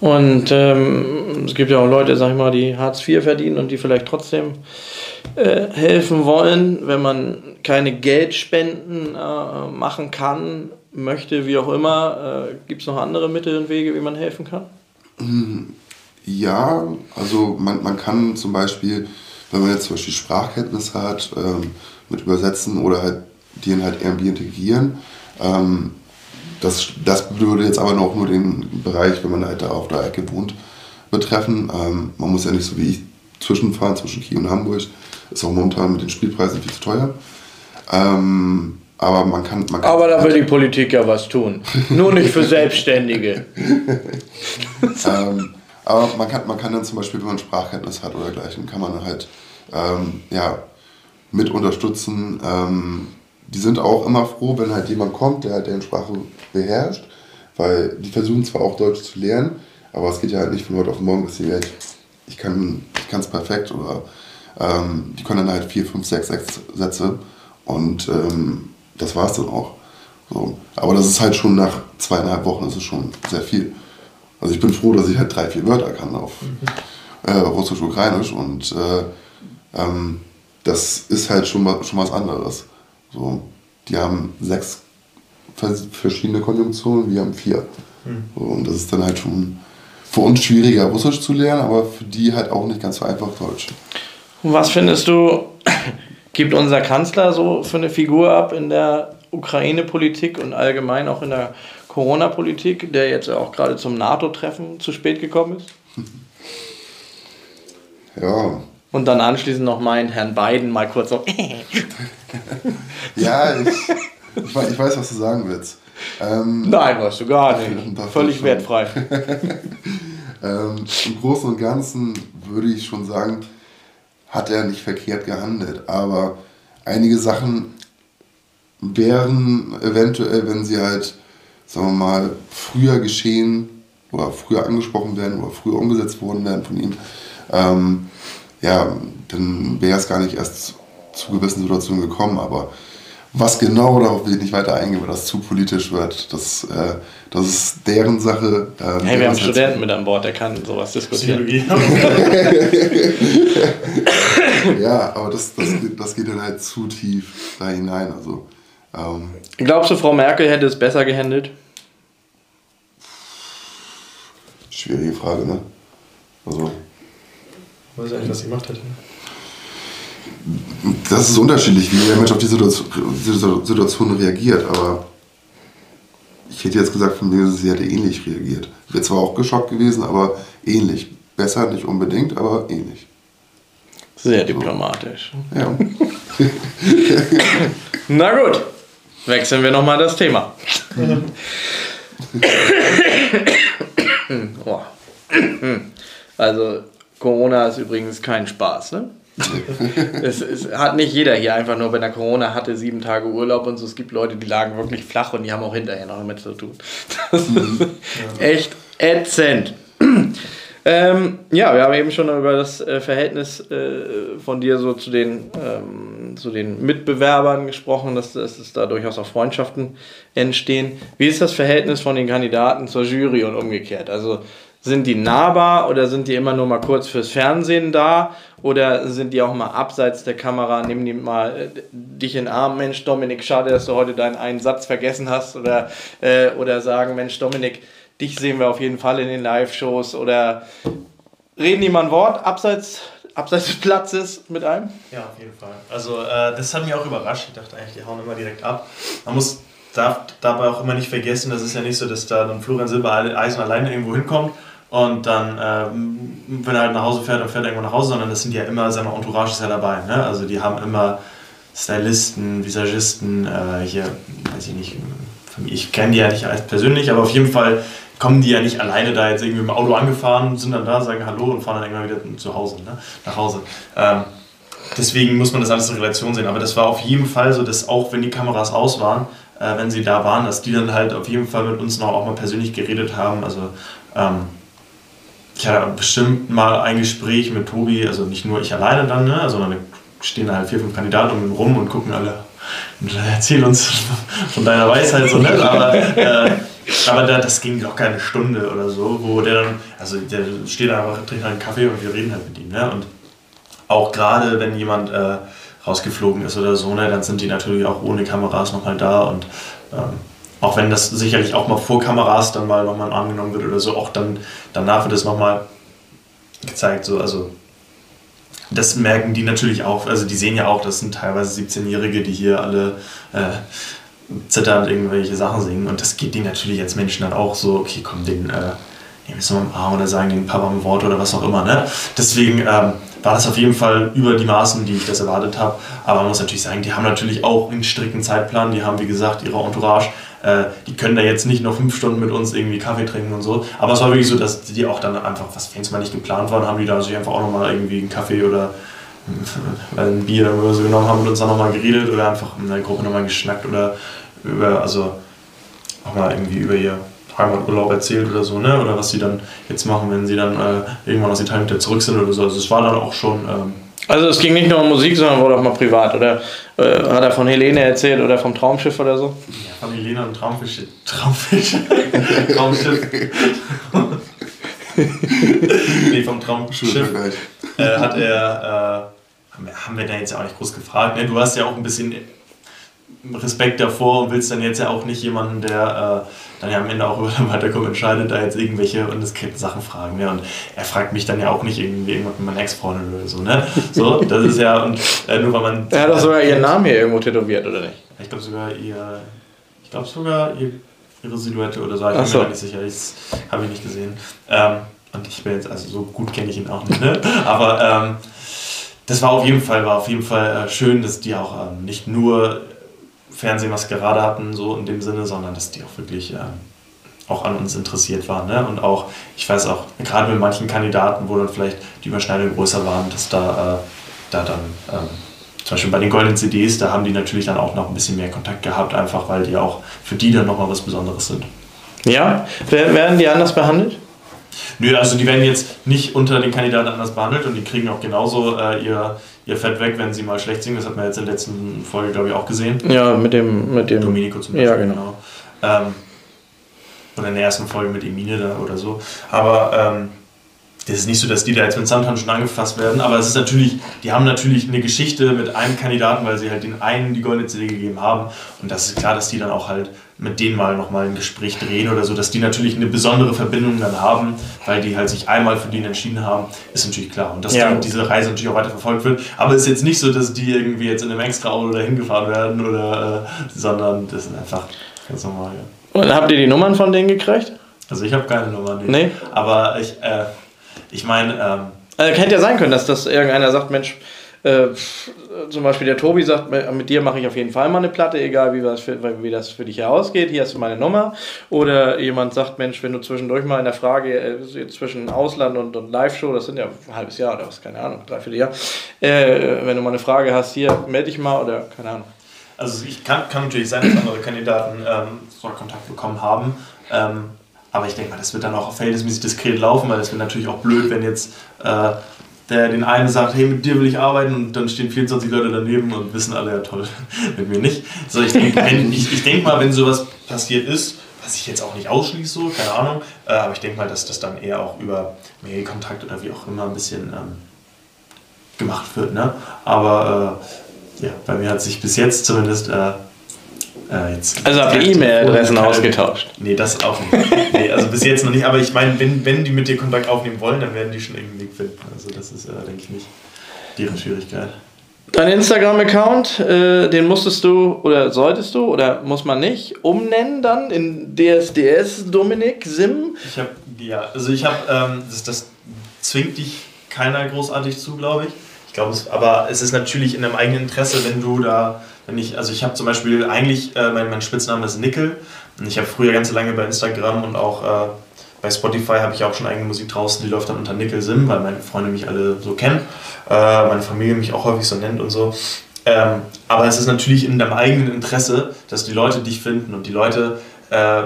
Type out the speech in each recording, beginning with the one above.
Und ähm, es gibt ja auch Leute, sag ich mal, die Hartz IV verdienen und die vielleicht trotzdem äh, helfen wollen, wenn man keine Geldspenden äh, machen kann, möchte, wie auch immer. Äh, gibt es noch andere Mittel und Wege, wie man helfen kann? Ja, also man, man kann zum Beispiel, wenn man jetzt zum Beispiel Sprachkenntnis hat, ähm, mit Übersetzen oder halt den halt irgendwie integrieren. Ähm, das, das würde jetzt aber noch nur den Bereich, wenn man halt da auf der Ecke wohnt, betreffen. Ähm, man muss ja nicht so wie ich zwischenfahren zwischen Kiel und Hamburg. Ist auch momentan mit den Spielpreisen viel zu teuer. Ähm, aber man kann, man kann. Aber da will die Politik ja was tun. Nur nicht für Selbstständige. ähm, aber man kann, man kann dann zum Beispiel, wenn man Sprachkenntnis hat oder dergleichen, kann man halt ähm, ja, mit unterstützen. Ähm, die sind auch immer froh, wenn halt jemand kommt, der halt deren Sprache beherrscht, weil die versuchen zwar auch Deutsch zu lernen, aber es geht ja halt nicht von heute auf morgen, dass sie halt, ich kann es perfekt oder ähm, die können dann halt vier, fünf, sechs, sechs Sätze und ähm, das war es dann auch. So. Aber das ist halt schon nach zweieinhalb Wochen, das ist schon sehr viel. Also ich bin froh, dass ich halt drei, vier Wörter kann auf äh, Russisch, Ukrainisch und äh, ähm, das ist halt schon, schon was anderes. So, die haben sechs verschiedene Konjunktionen, wir haben vier. Mhm. So, und das ist dann halt schon für uns schwieriger, Russisch zu lernen, aber für die halt auch nicht ganz so einfach Deutsch. Und was findest du, gibt unser Kanzler so für eine Figur ab in der Ukraine-Politik und allgemein auch in der Corona-Politik, der jetzt auch gerade zum NATO-Treffen zu spät gekommen ist? Ja. Und dann anschließend noch meinen Herrn Biden mal kurz so. ja, ich, ich, ich, weiß, was du sagen willst. Ähm, Nein, weißt du gar nicht. Völlig wertfrei. ähm, Im Großen und Ganzen würde ich schon sagen, hat er nicht verkehrt gehandelt. Aber einige Sachen wären eventuell, wenn sie halt, sagen wir mal, früher geschehen oder früher angesprochen werden oder früher umgesetzt worden wären von ihm, ähm, ja, dann wäre es gar nicht erst zu gewissen Situationen gekommen. Aber was genau, darauf will ich nicht weiter eingehen, weil das zu politisch wird. Das, äh, das ist deren Sache. Äh, hey, wir haben Studenten mit an Bord, der kann sowas diskutieren. ja, aber das, das, das geht dann halt zu tief da hinein. Also, ähm, Glaubst du, Frau Merkel hätte es besser gehandelt? Schwierige Frage, ne? Also. Weiß eigentlich, was sie gemacht hätte. Das ist unterschiedlich, wie der Mensch auf die Situation, reagiert, aber ich hätte jetzt gesagt, von mir, sie hätte ähnlich reagiert. Wäre zwar auch geschockt gewesen, aber ähnlich. Besser nicht unbedingt, aber ähnlich. Sehr diplomatisch. So. Ja. Na gut, wechseln wir nochmal das Thema. also, Corona ist übrigens kein Spaß, ne? es, es, hat nicht jeder hier einfach nur, wenn er Corona hatte, sieben Tage Urlaub und so. Es gibt Leute, die lagen wirklich flach und die haben auch hinterher noch damit zu tun. Das ist mhm. echt ätzend. Ähm, ja, wir haben eben schon über das äh, Verhältnis äh, von dir so zu den, ähm, zu den Mitbewerbern gesprochen, dass, dass es da durchaus auch Freundschaften entstehen. Wie ist das Verhältnis von den Kandidaten zur Jury und umgekehrt? Also sind die nahbar oder sind die immer nur mal kurz fürs Fernsehen da? Oder sind die auch mal abseits der Kamera? Nehmen die mal äh, dich in den Arm, Mensch Dominik, schade, dass du heute deinen einen Satz vergessen hast. Oder, äh, oder sagen, Mensch Dominik, dich sehen wir auf jeden Fall in den Live-Shows. Oder reden die mal ein Wort abseits, abseits des Platzes mit einem? Ja, auf jeden Fall. Also äh, das hat mich auch überrascht. Ich dachte eigentlich, die hauen immer direkt ab. Man muss darf dabei auch immer nicht vergessen, das ist ja nicht so, dass da dann Florian Silbereisen alleine irgendwo hinkommt und dann, ähm, wenn er halt nach Hause fährt, dann fährt er irgendwo nach Hause, sondern das sind ja immer, wir, Entourage ist ja dabei. Ne? Also die haben immer Stylisten, Visagisten, äh, hier, weiß ich nicht, ich kenne die ja nicht persönlich, aber auf jeden Fall kommen die ja nicht alleine da jetzt irgendwie dem Auto angefahren, sind dann da, sagen Hallo und fahren dann irgendwann wieder zu Hause, ne? nach Hause. Ähm, deswegen muss man das alles in Relation sehen. Aber das war auf jeden Fall so, dass auch wenn die Kameras aus waren, äh, wenn sie da waren, dass die dann halt auf jeden Fall mit uns noch auch mal persönlich geredet haben. Also ähm, ich hatte bestimmt mal ein Gespräch mit Tobi, also nicht nur ich alleine dann, ne, sondern stehen halt vier, fünf Kandidaten rum und gucken alle erzähl uns von deiner Weisheit so, ne? Aber, äh, aber da, das ging locker eine Stunde oder so, wo der dann, also der steht einfach, trinkt einen Kaffee und wir reden halt mit ihm, ne? Und auch gerade wenn jemand äh, rausgeflogen ist oder so, ne, dann sind die natürlich auch ohne Kameras nochmal da und ähm, auch wenn das sicherlich auch mal vor Kameras dann mal nochmal angenommen wird oder so, auch dann danach wird es nochmal gezeigt, so, also das merken die natürlich auch, also die sehen ja auch, das sind teilweise 17-Jährige, die hier alle äh, zitternd irgendwelche Sachen singen und das geht denen natürlich als Menschen dann auch so, okay, komm, den äh, nehmen wir mal im Arm oder sagen den Papa ein Wort oder was auch immer, ne? Deswegen ähm, war das auf jeden Fall über die Maßen, die ich das erwartet habe. Aber man muss natürlich sagen, die haben natürlich auch einen strikten Zeitplan. Die haben, wie gesagt, ihre Entourage. Äh, die können da jetzt nicht noch fünf Stunden mit uns irgendwie Kaffee trinken und so. Aber es war wirklich so, dass die auch dann einfach, was es mal nicht geplant war, haben die da sich einfach auch nochmal irgendwie einen Kaffee oder äh, ein Bier oder so genommen, haben mit uns dann nochmal geredet oder einfach in der Gruppe nochmal geschnackt oder über, also auch mal irgendwie über ihr Heimaturlaub erzählt oder so, ne? Oder was sie dann jetzt machen, wenn sie dann äh, irgendwann aus Italien wieder zurück sind oder so. Also es war dann auch schon. Ähm also es ging nicht nur um Musik, sondern wurde auch mal privat, oder? Äh, hat er von Helene erzählt oder vom Traumschiff oder so? Ja, von Helene und Traumfisch. Traumfisch. Traumschiff. nee, vom Traumschiff äh, hat er. Äh, haben wir da jetzt ja auch nicht groß gefragt. Ne? Du hast ja auch ein bisschen Respekt davor und willst dann jetzt ja auch nicht jemanden, der äh, dann ja am Ende auch über den Weiterkommen entscheidet, da jetzt irgendwelche undiskreten Sachen fragen. Ne? Und er fragt mich dann ja auch nicht irgendwie irgendwas mit meiner Ex-Freundin oder so. Ne? So, das ist ja, und äh, nur weil man. Er hat doch sogar ihren Namen hier irgendwo tätowiert, oder nicht? Ich glaube sogar ihr. Ich glaube sogar ihr, ihre Silhouette oder so. Ich bin so. mir gar nicht sicher. Das habe ich nicht gesehen. Ähm, und ich bin jetzt, also so gut kenne ich ihn auch nicht, ne? Aber ähm, das war auf jeden Fall, war auf jeden Fall äh, schön, dass die auch ähm, nicht nur Fernsehmaskerade hatten, so in dem Sinne, sondern dass die auch wirklich äh, auch an uns interessiert waren. Ne? Und auch, ich weiß auch, gerade mit manchen Kandidaten, wo dann vielleicht die Überschneidungen größer waren, dass da, äh, da dann, ähm, zum Beispiel bei den goldenen CDs, da haben die natürlich dann auch noch ein bisschen mehr Kontakt gehabt, einfach weil die auch für die dann nochmal was Besonderes sind. Ja, werden die anders behandelt? Nö, also die werden jetzt nicht unter den Kandidaten anders behandelt und die kriegen auch genauso äh, ihr, ihr Fett weg, wenn sie mal schlecht singen. Das hat man jetzt in der letzten Folge, glaube ich, auch gesehen. Ja, mit dem. Mit dem Domenico zum Beispiel. Ja, genau. genau. Ähm, oder in der ersten Folge mit Emine da oder so. Aber ähm, das ist nicht so, dass die da jetzt mit Samthandschuhen angefasst werden, aber es ist natürlich, die haben natürlich eine Geschichte mit einem Kandidaten, weil sie halt den einen die goldene CD gegeben haben. Und das ist klar, dass die dann auch halt mit denen mal nochmal ein Gespräch drehen oder so, dass die natürlich eine besondere Verbindung dann haben, weil die halt sich einmal für den entschieden haben, ist natürlich klar. Und dass ja. dann diese Reise natürlich auch weiter verfolgt wird. Aber es ist jetzt nicht so, dass die irgendwie jetzt in einem extra Auto dahin gefahren werden oder, äh, sondern das sind einfach ganz normal. Ja. Und habt ihr die Nummern von denen gekriegt? Also ich habe keine Nummern. Nee. nee. Aber ich, äh, ich meine. Ähm, also hätte ja sein können, dass das irgendeiner sagt, Mensch, äh, zum Beispiel der Tobi sagt, mit dir mache ich auf jeden Fall mal eine Platte, egal wie, was für, wie das für dich herausgeht. Hier hast du meine Nummer. Oder jemand sagt, Mensch, wenn du zwischendurch mal in der Frage äh, zwischen Ausland und, und Live-Show, das sind ja ein halbes Jahr oder was, keine Ahnung, dreiviertel Jahr, äh, wenn du mal eine Frage hast, hier melde dich mal oder keine Ahnung. Also ich kann, kann natürlich sein, dass andere Kandidaten ähm, so Kontakt bekommen haben. Ähm, aber ich denke mal, das wird dann auch verhältnismäßig diskret laufen, weil es wird natürlich auch blöd, wenn jetzt äh, der den einen sagt, hey, mit dir will ich arbeiten und dann stehen 24 Leute daneben und wissen alle, ja toll, mit mir nicht. So, ich denke ich, ich denk mal, wenn sowas passiert ist, was ich jetzt auch nicht ausschließe, so, keine Ahnung, äh, aber ich denke mal, dass das dann eher auch über Mailkontakt oder wie auch immer ein bisschen ähm, gemacht wird. Ne? Aber äh, ja, bei mir hat sich bis jetzt zumindest äh, äh, also habt ihr E-Mail-Adressen ausgetauscht? Nee, das auch nicht. nee, also bis jetzt noch nicht. Aber ich meine, wenn, wenn die mit dir Kontakt aufnehmen wollen, dann werden die schon irgendeinen Weg finden. Also das ist, äh, denke ich, nicht deren Schwierigkeit. Dein Instagram-Account, äh, den musstest du oder solltest du oder muss man nicht umnennen dann in DSDS Dominik Sim? Ich habe, ja, also ich habe, ähm, das, das zwingt dich keiner großartig zu, glaube ich. Ich glaube, aber es ist natürlich in deinem eigenen Interesse, wenn du da wenn ich, also ich habe zum Beispiel eigentlich, äh, mein, mein Spitzname ist Nickel und ich habe früher ganz lange bei Instagram und auch äh, bei Spotify habe ich auch schon eigene Musik draußen, die läuft dann unter Nickel Sim, weil meine Freunde mich alle so kennen, äh, meine Familie mich auch häufig so nennt und so. Ähm, aber es ist natürlich in deinem eigenen Interesse, dass die Leute dich finden und die Leute, äh,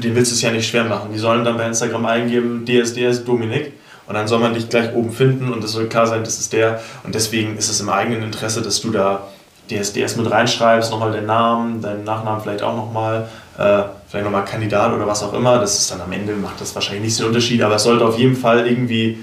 denen willst du es ja nicht schwer machen. Die sollen dann bei Instagram eingeben, DSDS Dominik und dann soll man dich gleich oben finden und es soll klar sein, das ist der. Und deswegen ist es im eigenen Interesse, dass du da DSDS mit reinschreibst, nochmal den Namen, deinen Nachnamen vielleicht auch nochmal, äh, vielleicht nochmal Kandidat oder was auch immer. Das ist dann am Ende, macht das wahrscheinlich nicht so einen Unterschied, aber es sollte auf jeden Fall irgendwie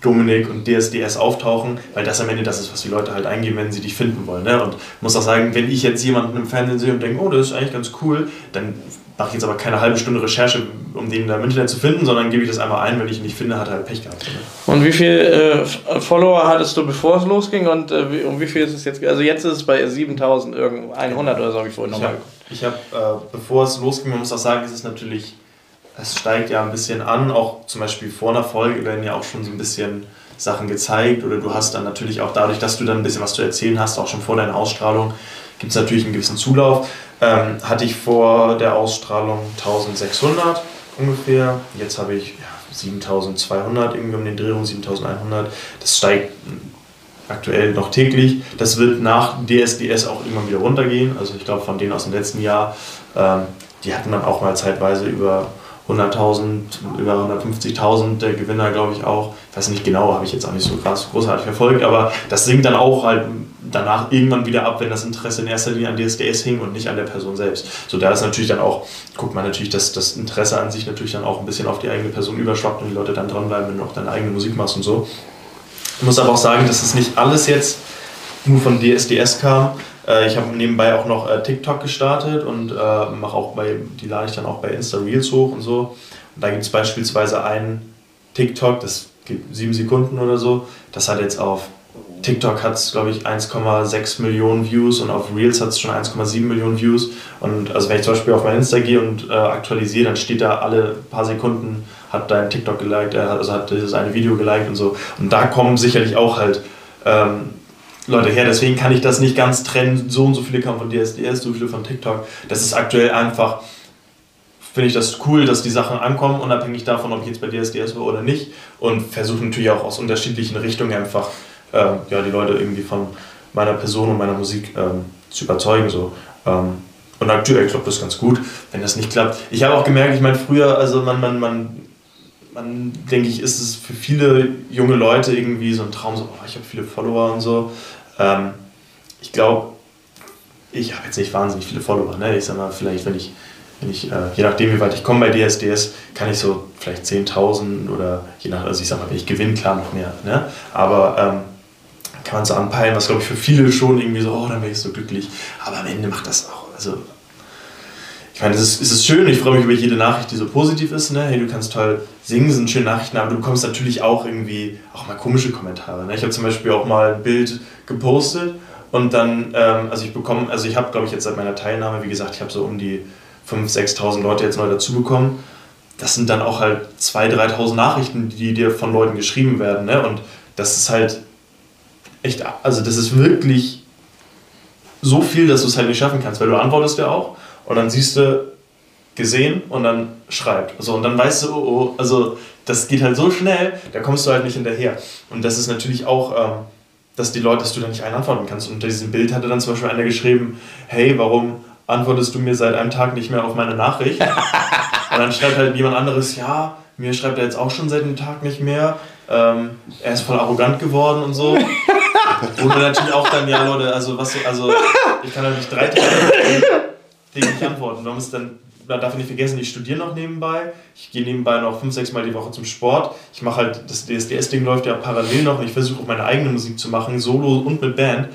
Dominik und DSDS auftauchen, weil das am Ende das ist, was die Leute halt eingeben, wenn sie dich finden wollen. Ne? Und ich muss auch sagen, wenn ich jetzt jemanden im Fernsehen sehe und denke, oh, das ist eigentlich ganz cool, dann mache jetzt aber keine halbe Stunde Recherche, um den da im Internet zu finden, sondern gebe ich das einmal ein, wenn ich ihn nicht finde, hat er halt Pech gehabt. Und wie viele äh, Follower hattest du, bevor es losging und äh, wie, um wie viel ist es jetzt? Also jetzt ist es bei 7100 oder so, habe ich vorhin nochmal geguckt. Ich habe, hab, äh, bevor es losging, man muss auch sagen, es ist natürlich es steigt ja ein bisschen an, auch zum Beispiel vor einer Folge werden ja auch schon so ein bisschen Sachen gezeigt oder du hast dann natürlich auch dadurch, dass du dann ein bisschen was zu erzählen hast, auch schon vor deiner Ausstrahlung, gibt es natürlich einen gewissen Zulauf. Ähm, hatte ich vor der Ausstrahlung 1600 ungefähr, jetzt habe ich ja, 7200, irgendwie um den Dreh 7100. Das steigt aktuell noch täglich. Das wird nach DSDS auch immer wieder runtergehen. Also ich glaube von denen aus dem letzten Jahr, ähm, die hatten dann auch mal zeitweise über 100.000, über 150.000 der Gewinner, glaube ich auch. Ich weiß nicht genau, habe ich jetzt auch nicht so krass großartig verfolgt, aber das sinkt dann auch halt danach irgendwann wieder ab, wenn das Interesse in erster Linie an DSDS hing und nicht an der Person selbst. So da ist natürlich dann auch, guckt man natürlich, dass das Interesse an sich natürlich dann auch ein bisschen auf die eigene Person überschwappt und die Leute dann dranbleiben, wenn du auch deine eigene Musik machst und so. Ich muss aber auch sagen, dass es nicht alles jetzt nur von DSDS kam. Äh, ich habe nebenbei auch noch äh, TikTok gestartet und äh, mache auch bei, die lade ich dann auch bei Insta Reels hoch und so. Und da gibt es beispielsweise einen TikTok, das geht sieben Sekunden oder so. Das hat jetzt auf TikTok hat es, glaube ich, 1,6 Millionen Views und auf Reels hat es schon 1,7 Millionen Views. Und also wenn ich zum Beispiel auf mein Insta gehe und äh, aktualisiere, dann steht da alle paar Sekunden, hat dein TikTok geliked, also hat dieses eine Video geliked und so. Und da kommen sicherlich auch halt ähm, Leute her. Deswegen kann ich das nicht ganz trennen. So und so viele kamen von DSDS, so viele von TikTok. Das ist aktuell einfach, finde ich das cool, dass die Sachen ankommen, unabhängig davon, ob ich jetzt bei DSDS war oder nicht. Und versuche natürlich auch aus unterschiedlichen Richtungen einfach ähm, ja, die Leute irgendwie von meiner Person und meiner Musik ähm, zu überzeugen. So. Ähm, und aktuell klappt das ganz gut, wenn das nicht klappt. Ich habe auch gemerkt, ich meine, früher, also man, man, man man, denke ich, ist es für viele junge Leute irgendwie so ein Traum, so, oh, ich habe viele Follower und so. Ähm, ich glaube, ich habe jetzt nicht wahnsinnig viele Follower. Ne? Ich sag mal, vielleicht, wenn ich, wenn ich äh, je nachdem, wie weit ich komme bei DSDS, kann ich so vielleicht 10.000 oder je nach, also ich sag mal, wenn ich gewinne, klar noch mehr. Ne? Aber ähm, kann man so anpeilen, was glaube ich für viele schon irgendwie so, oh, dann wäre ich so glücklich. Aber am Ende macht das auch, also ich meine, es ist, es ist schön, ich freue mich über jede Nachricht, die so positiv ist. Ne? Hey, du kannst toll singen, sind schöne Nachrichten, aber du bekommst natürlich auch irgendwie auch mal komische Kommentare. Ne? Ich habe zum Beispiel auch mal ein Bild gepostet und dann, ähm, also ich bekomme, also ich habe, glaube ich, jetzt seit meiner Teilnahme, wie gesagt, ich habe so um die 5.000, 6.000 Leute jetzt neu dazu bekommen. Das sind dann auch halt 2.000, 3.000 Nachrichten, die dir von Leuten geschrieben werden. Ne? Und das ist halt echt, also das ist wirklich so viel, dass du es halt nicht schaffen kannst, weil du antwortest ja auch und dann siehst du gesehen und dann schreibt. Also, und dann weißt du, oh, oh, also das geht halt so schnell, da kommst du halt nicht hinterher. Und das ist natürlich auch, ähm, dass die Leute, dass du da nicht einen antworten kannst. Unter diesem Bild hatte dann zum Beispiel einer geschrieben, hey, warum antwortest du mir seit einem Tag nicht mehr auf meine Nachricht? und dann schreibt halt jemand anderes, ja, mir schreibt er jetzt auch schon seit einem Tag nicht mehr. Ähm, er ist voll arrogant geworden und so. Und natürlich auch dann, ja Leute, also was, also ich kann nicht drei Tage den nicht antworten. Man muss dann, man darf nicht vergessen, ich studiere noch nebenbei. Ich gehe nebenbei noch fünf, sechs Mal die Woche zum Sport. Ich mache halt, das DSDS-Ding läuft ja parallel noch und ich versuche meine eigene Musik zu machen, solo und mit Band.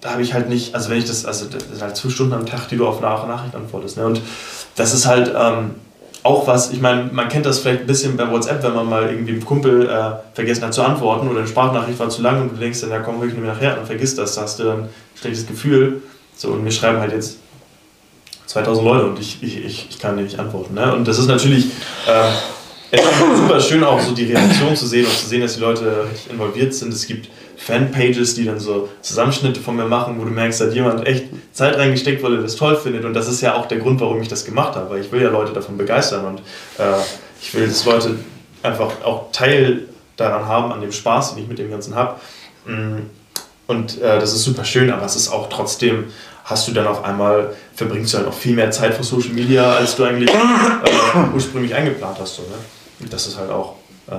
Da habe ich halt nicht, also wenn ich das, also das sind halt zwei Stunden am Tag, die du auf eine Nachricht antwortest. Ne? Und das ist halt ähm, auch was, ich meine, man kennt das vielleicht ein bisschen bei WhatsApp, wenn man mal irgendwie einem Kumpel äh, vergessen hat zu antworten oder eine Sprachnachricht war zu lang und du denkst dann, ja komm, wirklich nur nachher und vergisst das, da hast du dann ein schlechtes Gefühl. So, und wir schreiben halt jetzt 2000 Leute und ich, ich, ich, ich kann dir nicht antworten. Ne? Und das ist natürlich äh, super schön auch so die Reaktion zu sehen und zu sehen, dass die Leute involviert sind. Es gibt Fanpages, die dann so Zusammenschnitte von mir machen, wo du merkst, da hat jemand echt Zeit reingesteckt, weil er das toll findet. Und das ist ja auch der Grund, warum ich das gemacht habe, weil ich will ja Leute davon begeistern und äh, ich will, dass Leute einfach auch Teil daran haben, an dem Spaß, den ich mit dem Ganzen habe. Mm, und äh, das ist super schön, aber es ist auch trotzdem hast du dann auf einmal, verbringst du halt noch viel mehr Zeit für Social Media, als du eigentlich äh, ursprünglich eingeplant hast. So, ne? Und das ist halt auch, äh,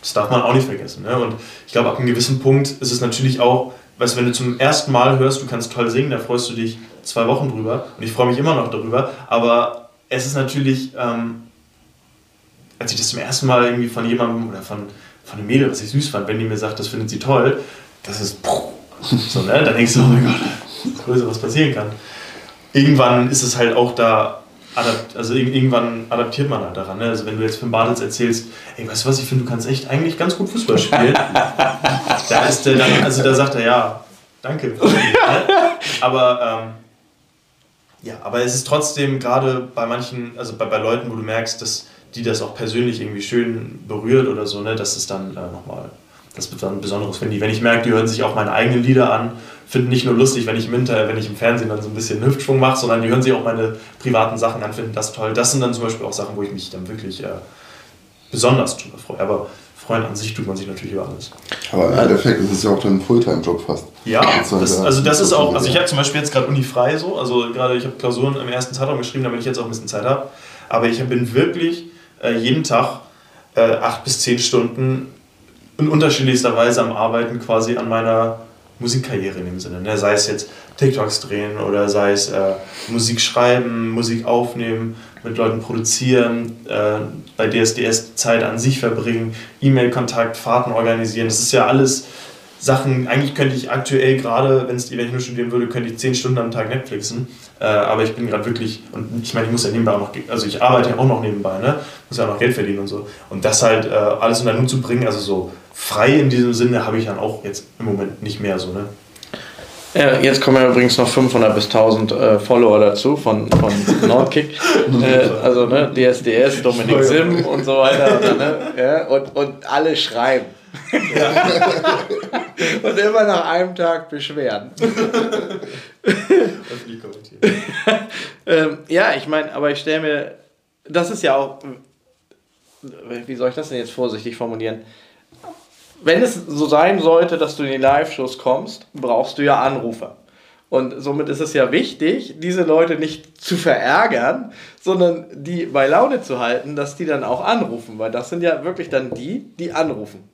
das darf man auch nicht vergessen. Ne? Und ich glaube, ab einem gewissen Punkt ist es natürlich auch weißt wenn du zum ersten Mal hörst, du kannst toll singen, da freust du dich zwei Wochen drüber und ich freue mich immer noch darüber, aber es ist natürlich, ähm, als ich das zum ersten Mal irgendwie von jemandem oder von, von einem Mädel, was ich süß fand, wenn die mir sagt, das findet sie toll, das ist so, ne? Dann denkst du, oh mein Gott, was passieren kann. Irgendwann ist es halt auch da, also irgendwann adaptiert man halt daran. Ne? Also wenn du jetzt von Bartels erzählst, ey, weißt du was, ich finde, du kannst echt eigentlich ganz gut Fußball spielen. da ist der dann, also da sagt er, ja, danke. aber ähm, ja, aber es ist trotzdem gerade bei manchen, also bei, bei Leuten, wo du merkst, dass die das auch persönlich irgendwie schön berührt oder so, ne, dass es dann äh, nochmal, das wird dann Besonderes, wenn die, wenn ich merke, die hören sich auch meine eigenen Lieder an, finden nicht nur lustig, wenn ich im Inter, wenn ich im Fernsehen dann so ein bisschen Hüftschwung mache, sondern die hören sich auch meine privaten Sachen an, finden das toll. Das sind dann zum Beispiel auch Sachen, wo ich mich dann wirklich äh, besonders drüber freue. Aber freuen an sich tut man sich natürlich über alles. Aber im Endeffekt ist es ja auch dann ein Fulltime-Job fast. Ja, das, also das ist auch, also ich habe zum Beispiel jetzt gerade Uni frei so, also gerade ich habe Klausuren im ersten Zeitraum geschrieben, damit ich jetzt auch ein bisschen Zeit habe. Aber ich bin wirklich äh, jeden Tag äh, acht bis zehn Stunden in unterschiedlichster Weise am Arbeiten quasi an meiner Musikkarriere in dem Sinne. Ne? Sei es jetzt TikToks drehen oder sei es äh, Musik schreiben, Musik aufnehmen, mit Leuten produzieren, äh, bei DSDS Zeit an sich verbringen, E-Mail-Kontakt, Fahrten organisieren. Das ist ja alles Sachen, eigentlich könnte ich aktuell gerade, wenn ich nur studieren würde, könnte ich zehn Stunden am Tag Netflixen. Äh, aber ich bin gerade wirklich, und ich meine, ich muss ja nebenbei auch noch, also ich arbeite ja auch noch nebenbei, ne? muss ja auch noch Geld verdienen und so. Und das halt äh, alles unter Hut zu bringen, also so frei in diesem Sinne habe ich dann auch jetzt im Moment nicht mehr so. Ne? Ja, jetzt kommen ja übrigens noch 500 bis 1000 äh, Follower dazu von, von Nordkick. äh, also ne, DSDS, Dominik Sim und so weiter. Oder, ne? ja, und, und alle schreiben. Ja. und immer nach einem Tag beschweren. ähm, ja, ich meine, aber ich stelle mir, das ist ja auch, wie soll ich das denn jetzt vorsichtig formulieren? Wenn es so sein sollte, dass du in die Live-Shows kommst, brauchst du ja Anrufer. Und somit ist es ja wichtig, diese Leute nicht zu verärgern, sondern die bei Laune zu halten, dass die dann auch anrufen, weil das sind ja wirklich dann die, die anrufen.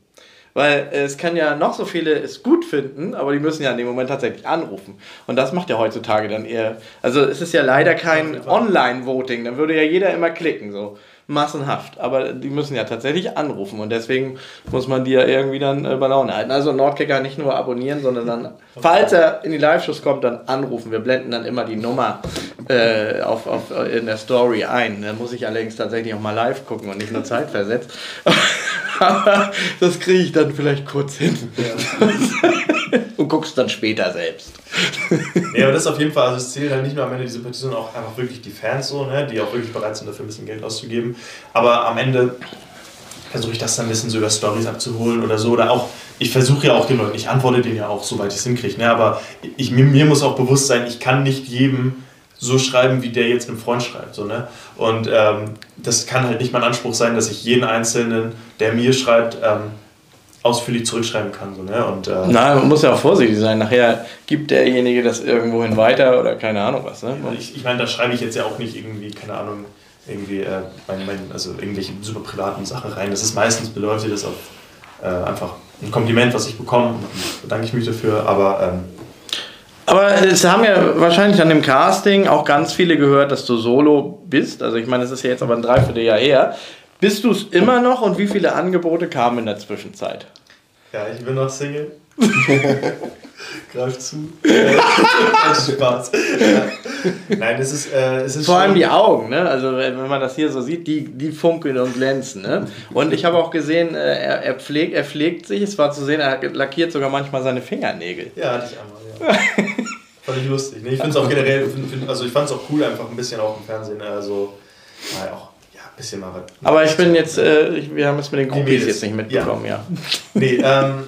Weil es kann ja noch so viele es gut finden, aber die müssen ja in dem Moment tatsächlich anrufen. Und das macht ja heutzutage dann eher. Also es ist ja leider kein Online-Voting, dann würde ja jeder immer klicken. So massenhaft. Aber die müssen ja tatsächlich anrufen und deswegen muss man die ja irgendwie dann äh, bei Laune halten. Also Nordkicker nicht nur abonnieren, sondern dann, falls er in die Live-Shows kommt, dann anrufen. Wir blenden dann immer die Nummer äh, auf, auf, in der Story ein. Da muss ich allerdings tatsächlich auch mal live gucken und nicht nur zeitversetzt. Aber das kriege ich dann vielleicht kurz hin. Ja. und guckst dann später selbst. ja, aber das ist auf jeden Fall, also es zählt halt nicht nur am Ende die Sympathie, sondern auch einfach wirklich die Fans so, ne, die auch wirklich bereit sind, dafür ein bisschen Geld auszugeben. Aber am Ende versuche ich das dann ein bisschen so über Stories abzuholen oder so. Oder auch, ich versuche ja auch den Leuten, ich antworte denen ja auch, soweit ich es hinkriege. Ne? Aber ich, mir, mir muss auch bewusst sein, ich kann nicht jedem so schreiben, wie der jetzt einem Freund schreibt. So, ne? Und ähm, das kann halt nicht mein Anspruch sein, dass ich jeden Einzelnen, der mir schreibt, ähm, ausführlich zurückschreiben kann. So, ne? Und, äh, Nein, man muss ja auch vorsichtig sein. Nachher gibt derjenige das irgendwohin weiter oder keine Ahnung was. Ne? Ich, ich meine, da schreibe ich jetzt ja auch nicht irgendwie, keine Ahnung, irgendwie äh, mein, mein, also irgendwelche super privaten Sachen rein. Das ist meistens beläuft das auf äh, einfach ein Kompliment, was ich bekomme. Bedanke ich mich dafür. Aber ähm, aber es haben ja wahrscheinlich an dem Casting auch ganz viele gehört, dass du solo bist. Also ich meine, es ist ja jetzt aber ein Dreivierteljahr her. Bist du es immer noch und wie viele Angebote kamen in der Zwischenzeit? Ja, ich bin noch Single. Greif zu. Spaß. Nein, es ist, äh, es ist Vor allem die Augen, ne? Also wenn man das hier so sieht, die, die funkeln und glänzen. Ne? Und ich habe auch gesehen, äh, er, er, pflegt, er pflegt sich, es war zu sehen, er lackiert sogar manchmal seine Fingernägel. Ja, hatte ich einmal, ja. Fand ich lustig. Ne? Ich finde es auch generell, also ich fand es auch cool, einfach ein bisschen auch im Fernsehen, also naja, auch bisschen mal was. Aber ich bin jetzt, äh, wir haben es mit den Groupies jetzt nicht mitbekommen, ja. ja. Nee, ähm,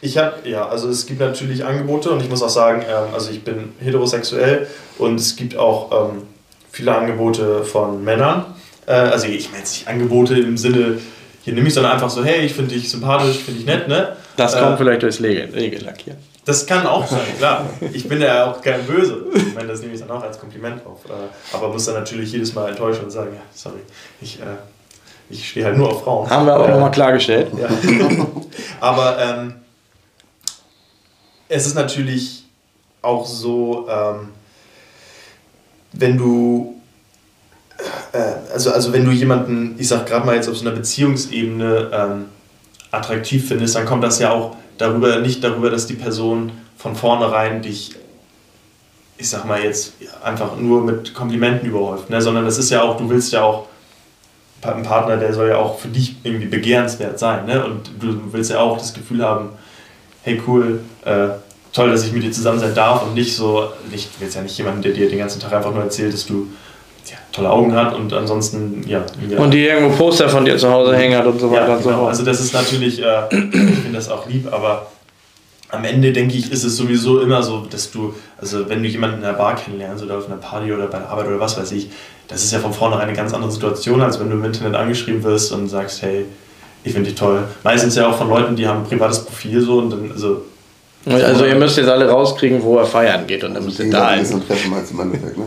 ich habe, ja, also es gibt natürlich Angebote und ich muss auch sagen, ähm, also ich bin heterosexuell und es gibt auch ähm, viele Angebote von Männern. Äh, also ich meine jetzt nicht Angebote im Sinne, hier nehme ich, sondern einfach so, hey, ich finde dich sympathisch, finde ich nett, ne? Das kommt äh, vielleicht durchs Regellackieren. Das kann auch sein, klar. Ich bin ja auch kein Böse. Ich meine, das nehme ich dann auch als Kompliment auf. Äh, aber muss dann natürlich jedes Mal enttäuschen und sagen, ja, sorry, ich, äh, ich stehe halt nur auf Frauen. Haben wir auch äh, nochmal klargestellt. Ja. aber ähm, es ist natürlich auch so, ähm, wenn du äh, also, also wenn du jemanden, ich sag gerade mal jetzt auf so einer Beziehungsebene ähm, attraktiv findest, dann kommt das ja auch darüber, nicht darüber, dass die Person von vornherein dich, ich sag mal jetzt, einfach nur mit Komplimenten überhäuft, ne? sondern das ist ja auch, du willst ja auch, ein Partner, der soll ja auch für dich irgendwie begehrenswert sein, ne? und du willst ja auch das Gefühl haben, hey cool, äh, toll, dass ich mit dir zusammen sein darf und nicht so, ich will ja nicht jemanden, der dir den ganzen Tag einfach nur erzählt, dass du tolle Augen hat und ansonsten, ja. Und die irgendwo Poster von dir zu Hause hängen hat und so weiter ja, und so genau. fort. Also das ist natürlich, äh, ich finde das auch lieb, aber am Ende denke ich, ist es sowieso immer so, dass du, also wenn du jemanden in der Bar kennenlernst oder auf einer Party oder bei der Arbeit oder was weiß ich, das ist ja von vornherein eine ganz andere Situation, als wenn du im Internet angeschrieben wirst und sagst, hey, ich finde dich toll. Meistens ja auch von Leuten, die haben ein privates Profil so und dann, also also ihr müsst jetzt alle rauskriegen, wo er feiern geht und dann müsst ihr da hin. Treffen halt im Endeffekt, ne?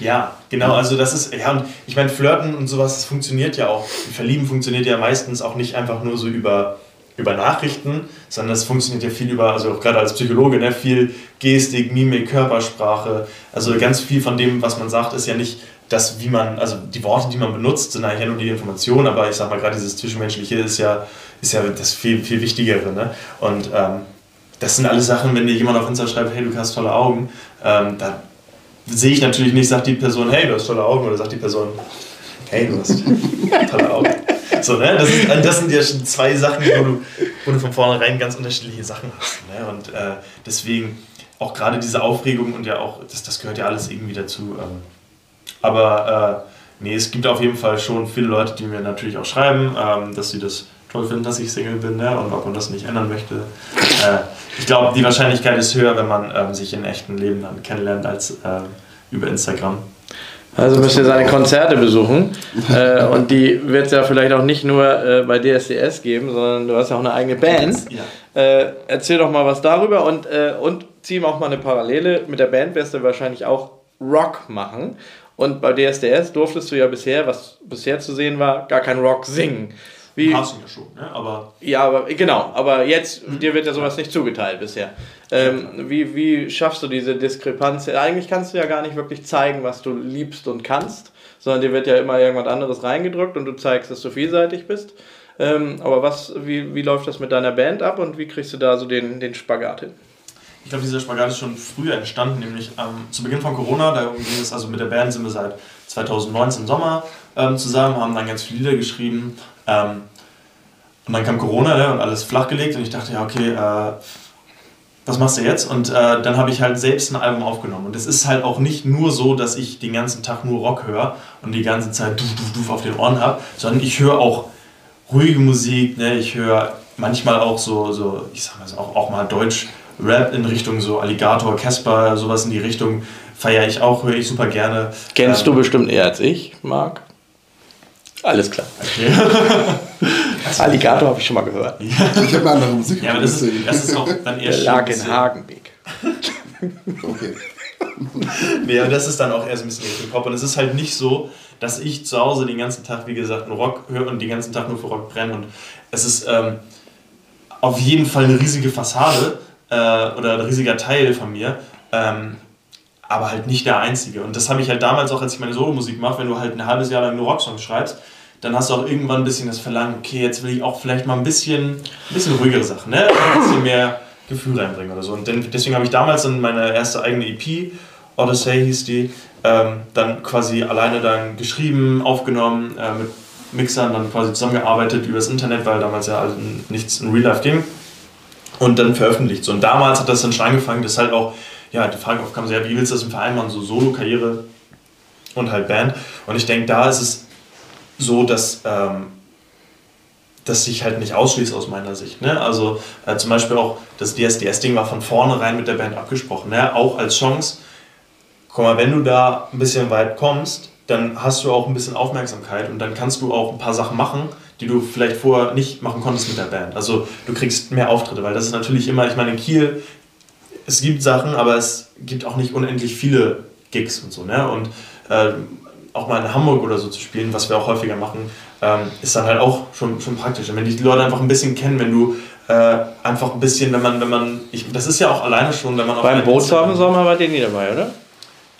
Ja, genau, also das ist, ja, und ich meine, Flirten und sowas, das funktioniert ja auch. Verlieben funktioniert ja meistens auch nicht einfach nur so über, über Nachrichten, sondern es funktioniert ja viel über, also auch gerade als Psychologe, ne, viel Gestik, Mimik, Körpersprache. Also ganz viel von dem, was man sagt, ist ja nicht das, wie man, also die Worte, die man benutzt, sind eigentlich ja nur die Informationen, aber ich sag mal, gerade dieses Zwischenmenschliche ist ja, ist ja das viel, viel Wichtigere. Ne? Und ähm, das sind alles Sachen, wenn dir jemand auf Insta schreibt, hey, du hast tolle Augen, ähm, da sehe ich natürlich nicht, sagt die Person, hey, du hast tolle Augen, oder sagt die Person, hey, du hast tolle Augen. So, ne? das, ist, das sind ja schon zwei Sachen, wo du, wo du von vornherein ganz unterschiedliche Sachen hast. Ne? Und äh, deswegen auch gerade diese Aufregung und ja auch, das, das gehört ja alles irgendwie dazu. Ähm. Aber äh, nee, es gibt auf jeden Fall schon viele Leute, die mir natürlich auch schreiben, ähm, dass sie das toll finden, dass ich Single bin ne? und ob man das nicht ändern möchte. Äh, ich glaube, die Wahrscheinlichkeit ist höher, wenn man ähm, sich im echten Leben dann kennenlernt, als äh, über Instagram. Also müsst ihr seine Konzerte besuchen. äh, und die wird es ja vielleicht auch nicht nur äh, bei DSDS geben, sondern du hast ja auch eine eigene Band. Ja. Äh, erzähl doch mal was darüber und, äh, und zieh auch mal eine Parallele. Mit der Band wirst du wahrscheinlich auch Rock machen. Und bei DSDS durftest du ja bisher, was bisher zu sehen war, gar kein Rock singen. Wie, Hast du ja schon, ne? aber. Ja, aber genau, aber jetzt, mhm. dir wird ja sowas nicht zugeteilt bisher. Ähm, wie, wie schaffst du diese Diskrepanz? Eigentlich kannst du ja gar nicht wirklich zeigen, was du liebst und kannst, sondern dir wird ja immer irgendwas anderes reingedrückt und du zeigst, dass du vielseitig bist. Ähm, aber was, wie, wie läuft das mit deiner Band ab und wie kriegst du da so den, den Spagat hin? Ich glaube, dieser Spagat ist schon früher entstanden, nämlich ähm, zu Beginn von Corona. Da ging es also mit der Band sind wir seit 2019 Sommer ähm, zusammen, haben dann ganz viele Lieder geschrieben. Ähm, und dann kam Corona ne, und alles flachgelegt und ich dachte, ja, okay, äh, was machst du jetzt? Und äh, dann habe ich halt selbst ein Album aufgenommen. Und es ist halt auch nicht nur so, dass ich den ganzen Tag nur Rock höre und die ganze Zeit duf, duf, duf auf den Ohren habe, sondern ich höre auch ruhige Musik, ne? ich höre manchmal auch so, so ich sag mal so, auch, auch mal Deutsch. Rap in Richtung so Alligator, Casper, sowas in die Richtung feiere ich auch, höre ich super gerne. Kennst ähm, du bestimmt eher als ich, Marc? Alles klar. Okay. Alligator habe ich schon mal gehört. Ich habe eine andere Musik. Ja, aber das ist, das ist auch dann eher Der lag in Hagenbeek. okay. nee, aber das ist dann auch eher so ein bisschen Richtung Pop. Und es ist halt nicht so, dass ich zu Hause den ganzen Tag, wie gesagt, nur Rock höre und den ganzen Tag nur für Rock brenne. Und es ist ähm, auf jeden Fall eine riesige Fassade äh, oder ein riesiger Teil von mir. Ähm, aber halt nicht der einzige. Und das habe ich halt damals auch, als ich meine Solo-Musik mache, wenn du halt ein halbes Jahr lang nur Rocksongs schreibst, dann hast du auch irgendwann ein bisschen das Verlangen, okay, jetzt will ich auch vielleicht mal ein bisschen, ein bisschen ruhigere Sachen, ne? ein bisschen mehr Gefühl reinbringen oder so. Und deswegen habe ich damals dann meine erste eigene EP, Odyssey hieß die, ähm, dann quasi alleine dann geschrieben, aufgenommen, äh, mit Mixern dann quasi zusammengearbeitet übers Internet, weil damals ja halt nichts in Real Life ging. Und dann veröffentlicht. So, und damals hat das dann schon angefangen, dass halt auch, ja, die Frage aufkam, ja, wie willst du das im Verein machen, so Solo-Karriere und halt Band. Und ich denke, da ist es so, dass ähm, das sich halt nicht ausschließt aus meiner Sicht. Ne? Also äh, zum Beispiel auch das DSDS-Ding war von vornherein mit der Band abgesprochen. Ne? Auch als Chance, guck mal, wenn du da ein bisschen weit kommst, dann hast du auch ein bisschen Aufmerksamkeit und dann kannst du auch ein paar Sachen machen, die du vielleicht vorher nicht machen konntest mit der Band. Also du kriegst mehr Auftritte, weil das ist natürlich immer, ich meine, in Kiel, es gibt Sachen, aber es gibt auch nicht unendlich viele Gigs und so. Ne? Und äh, auch mal in Hamburg oder so zu spielen, was wir auch häufiger machen, ähm, ist dann halt auch schon, schon praktisch. Und wenn die Leute einfach ein bisschen kennen, wenn du äh, einfach ein bisschen, wenn man, wenn man, ich, das ist ja auch alleine schon, wenn man auf Beim Bootshafen Sommer war der nie dabei, oder?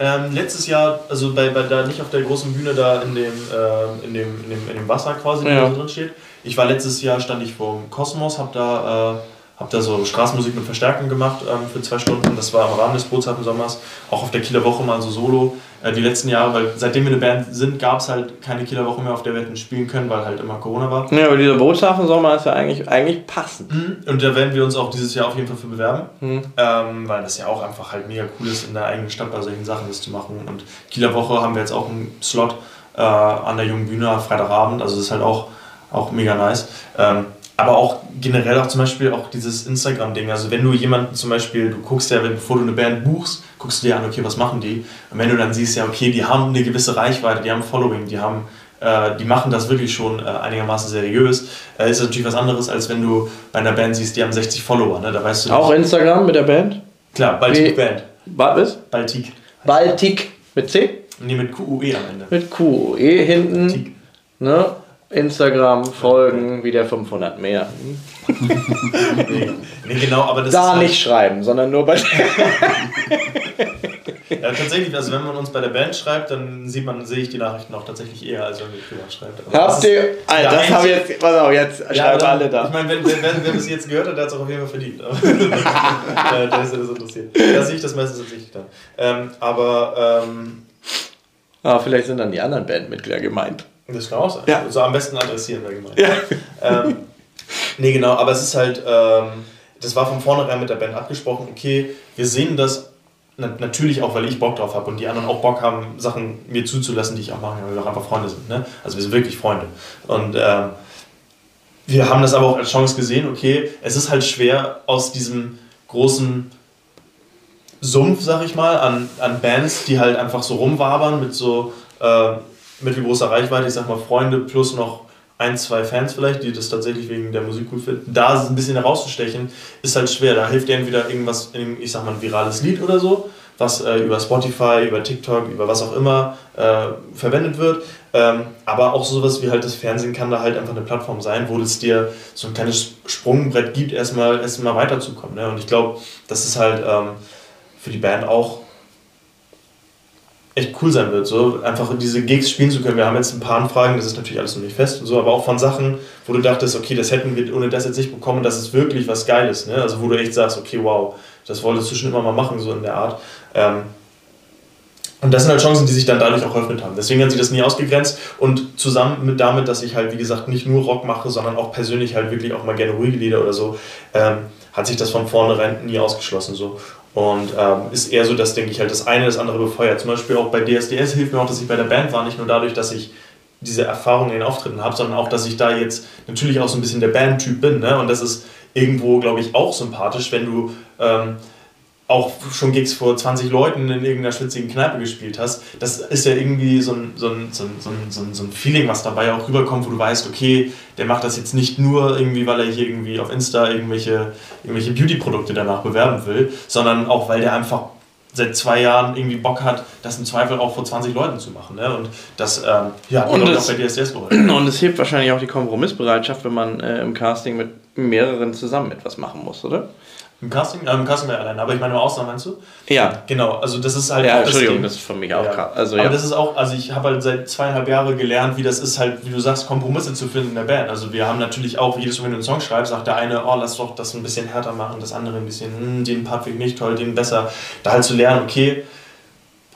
ähm, letztes Jahr, also bei, bei da nicht auf der großen Bühne da in dem, äh, in dem, in dem, in dem Wasser quasi, Ja. da drin steht. Ich war letztes Jahr, stand ich vor dem Kosmos, hab da, äh, hab da so Straßenmusik mit Verstärkung gemacht ähm, für zwei Stunden. Das war im Rahmen des Bootshafen-Sommers, auch auf der Kieler Woche mal so solo. Äh, die letzten Jahre, weil seitdem wir eine Band sind, gab es halt keine Kieler Woche mehr, auf der wir hätten spielen können, weil halt immer Corona war. Ja, aber dieser Bootshafen Sommer ist ja eigentlich, eigentlich passend. Und da werden wir uns auch dieses Jahr auf jeden Fall für bewerben. Hm. Ähm, weil das ja auch einfach halt mega cool ist, in der eigenen Stadt bei solchen Sachen das zu machen. Und Kieler Woche haben wir jetzt auch einen Slot äh, an der Jungen Bühne Freitagabend. Also das ist halt auch, auch mega nice. Ähm, aber auch generell auch zum Beispiel auch dieses Instagram-Ding. Also wenn du jemanden zum Beispiel, du guckst ja, bevor du eine Band buchst, guckst du dir an, okay, was machen die? Und wenn du dann siehst, ja, okay, die haben eine gewisse Reichweite, die haben Following, die haben äh, die machen das wirklich schon äh, einigermaßen seriös, äh, ist das natürlich was anderes, als wenn du bei einer Band siehst, die haben 60 Follower. Ne? Da weißt du Auch nicht. Instagram mit der Band? Klar, Wie- Baltic Band. Was? Baltic. Baltic mit C? Nee, mit QUE am Ende. Mit Q. E hinten. Baltic. Ne? Instagram folgen wie der 500 mehr. Nee, nee, genau, aber das Da ist halt- nicht schreiben, sondern nur bei. Ja, tatsächlich, also wenn man uns bei der Band schreibt, dann sieht man, sehe ich die Nachrichten auch tatsächlich eher, als wenn wir privat schreibt. Aber Habt ihr. Alter, der das habe ich jetzt. Pass auf, jetzt Ja, schreiben dann- alle da. Ich meine, wenn, wenn, wenn, wer bis jetzt gehört hat, der hat es auch auf jeden Fall verdient. Der ist ja das interessiert. Da sehe ich das meistens tatsächlich dann. Ähm, aber ähm, Ah, vielleicht sind dann die anderen Bandmitglieder gemeint. Das kann auch sein. Ja. So am besten adressieren, wäre gemeint. Ja. ähm, nee, genau, aber es ist halt, ähm, das war von vornherein mit der Band abgesprochen, okay, wir sehen das na, natürlich auch, weil ich Bock drauf habe und die anderen auch Bock haben, Sachen mir zuzulassen, die ich auch mache, weil wir auch einfach Freunde sind. Ne? Also wir sind wirklich Freunde. Und ähm, wir haben das aber auch als Chance gesehen, okay, es ist halt schwer aus diesem großen Sumpf, sag ich mal, an, an Bands, die halt einfach so rumwabern mit so äh, mittelgroßer Reichweite, ich sag mal Freunde plus noch ein, zwei Fans vielleicht, die das tatsächlich wegen der Musik gut finden, da ein bisschen herauszustechen, ist halt schwer. Da hilft dir entweder irgendwas, ich sag mal ein virales Lied oder so, was äh, über Spotify, über TikTok, über was auch immer äh, verwendet wird. Ähm, aber auch sowas wie halt das Fernsehen kann da halt einfach eine Plattform sein, wo es dir so ein kleines Sprungbrett gibt, erstmal erstmal weiterzukommen. Ne? Und ich glaube, das ist halt ähm, für die Band auch echt cool sein wird, so einfach diese Gigs spielen zu können. Wir haben jetzt ein paar Anfragen, das ist natürlich alles noch nicht fest und so, aber auch von Sachen, wo du dachtest, okay, das hätten wir ohne das jetzt nicht bekommen, das ist wirklich was Geiles, ne? Also wo du echt sagst, okay, wow, das wolltest du schon immer mal machen, so in der Art. Ähm, und das sind halt Chancen, die sich dann dadurch auch eröffnet haben. Deswegen hat sich das nie ausgegrenzt und zusammen mit damit, dass ich halt, wie gesagt, nicht nur Rock mache, sondern auch persönlich halt wirklich auch mal gerne ruhige Lieder oder so, ähm, hat sich das von vornherein nie ausgeschlossen so. Und ähm, ist eher so, dass, denke ich, halt das eine das andere befeuert. Zum Beispiel auch bei DSDS hilft mir auch, dass ich bei der Band war, nicht nur dadurch, dass ich diese Erfahrung in den Auftritten habe, sondern auch, dass ich da jetzt natürlich auch so ein bisschen der Bandtyp bin. Ne? Und das ist irgendwo, glaube ich, auch sympathisch, wenn du ähm, auch schon Gigs vor 20 Leuten in irgendeiner schwitzigen Kneipe gespielt hast. Das ist ja irgendwie so ein, so ein, so ein, so ein, so ein, Feeling, was dabei auch rüberkommt, wo du weißt, okay, der macht das jetzt nicht nur irgendwie, weil er hier irgendwie auf Insta irgendwelche, irgendwelche Beauty-Produkte danach bewerben will, sondern auch, weil der einfach seit zwei Jahren irgendwie Bock hat, das im Zweifel auch vor 20 Leuten zu machen. Ne? Und das ähm, ja, Und das- auch bei DSDS geholfen. Und es hebt wahrscheinlich auch die Kompromissbereitschaft, wenn man äh, im Casting mit mehreren zusammen etwas machen muss, oder? Im Casting? Äh, Im Casting war er alleine, aber ich meine im Ausland meinst du? Ja. Genau, also das ist halt Ja, auch das Entschuldigung, Ding. das ist für mich auch Ja. krass. Also, aber ja. das ist auch, also ich habe halt seit zweieinhalb Jahren gelernt, wie das ist halt, wie du sagst, Kompromisse zu finden in der Band. Also wir haben natürlich auch, jedes Mal, wenn du einen Song schreibst, sagt der eine, oh, lass doch das ein bisschen härter machen, das andere ein bisschen, hm, den Part finde ich nicht toll, den besser. Da halt zu lernen, okay,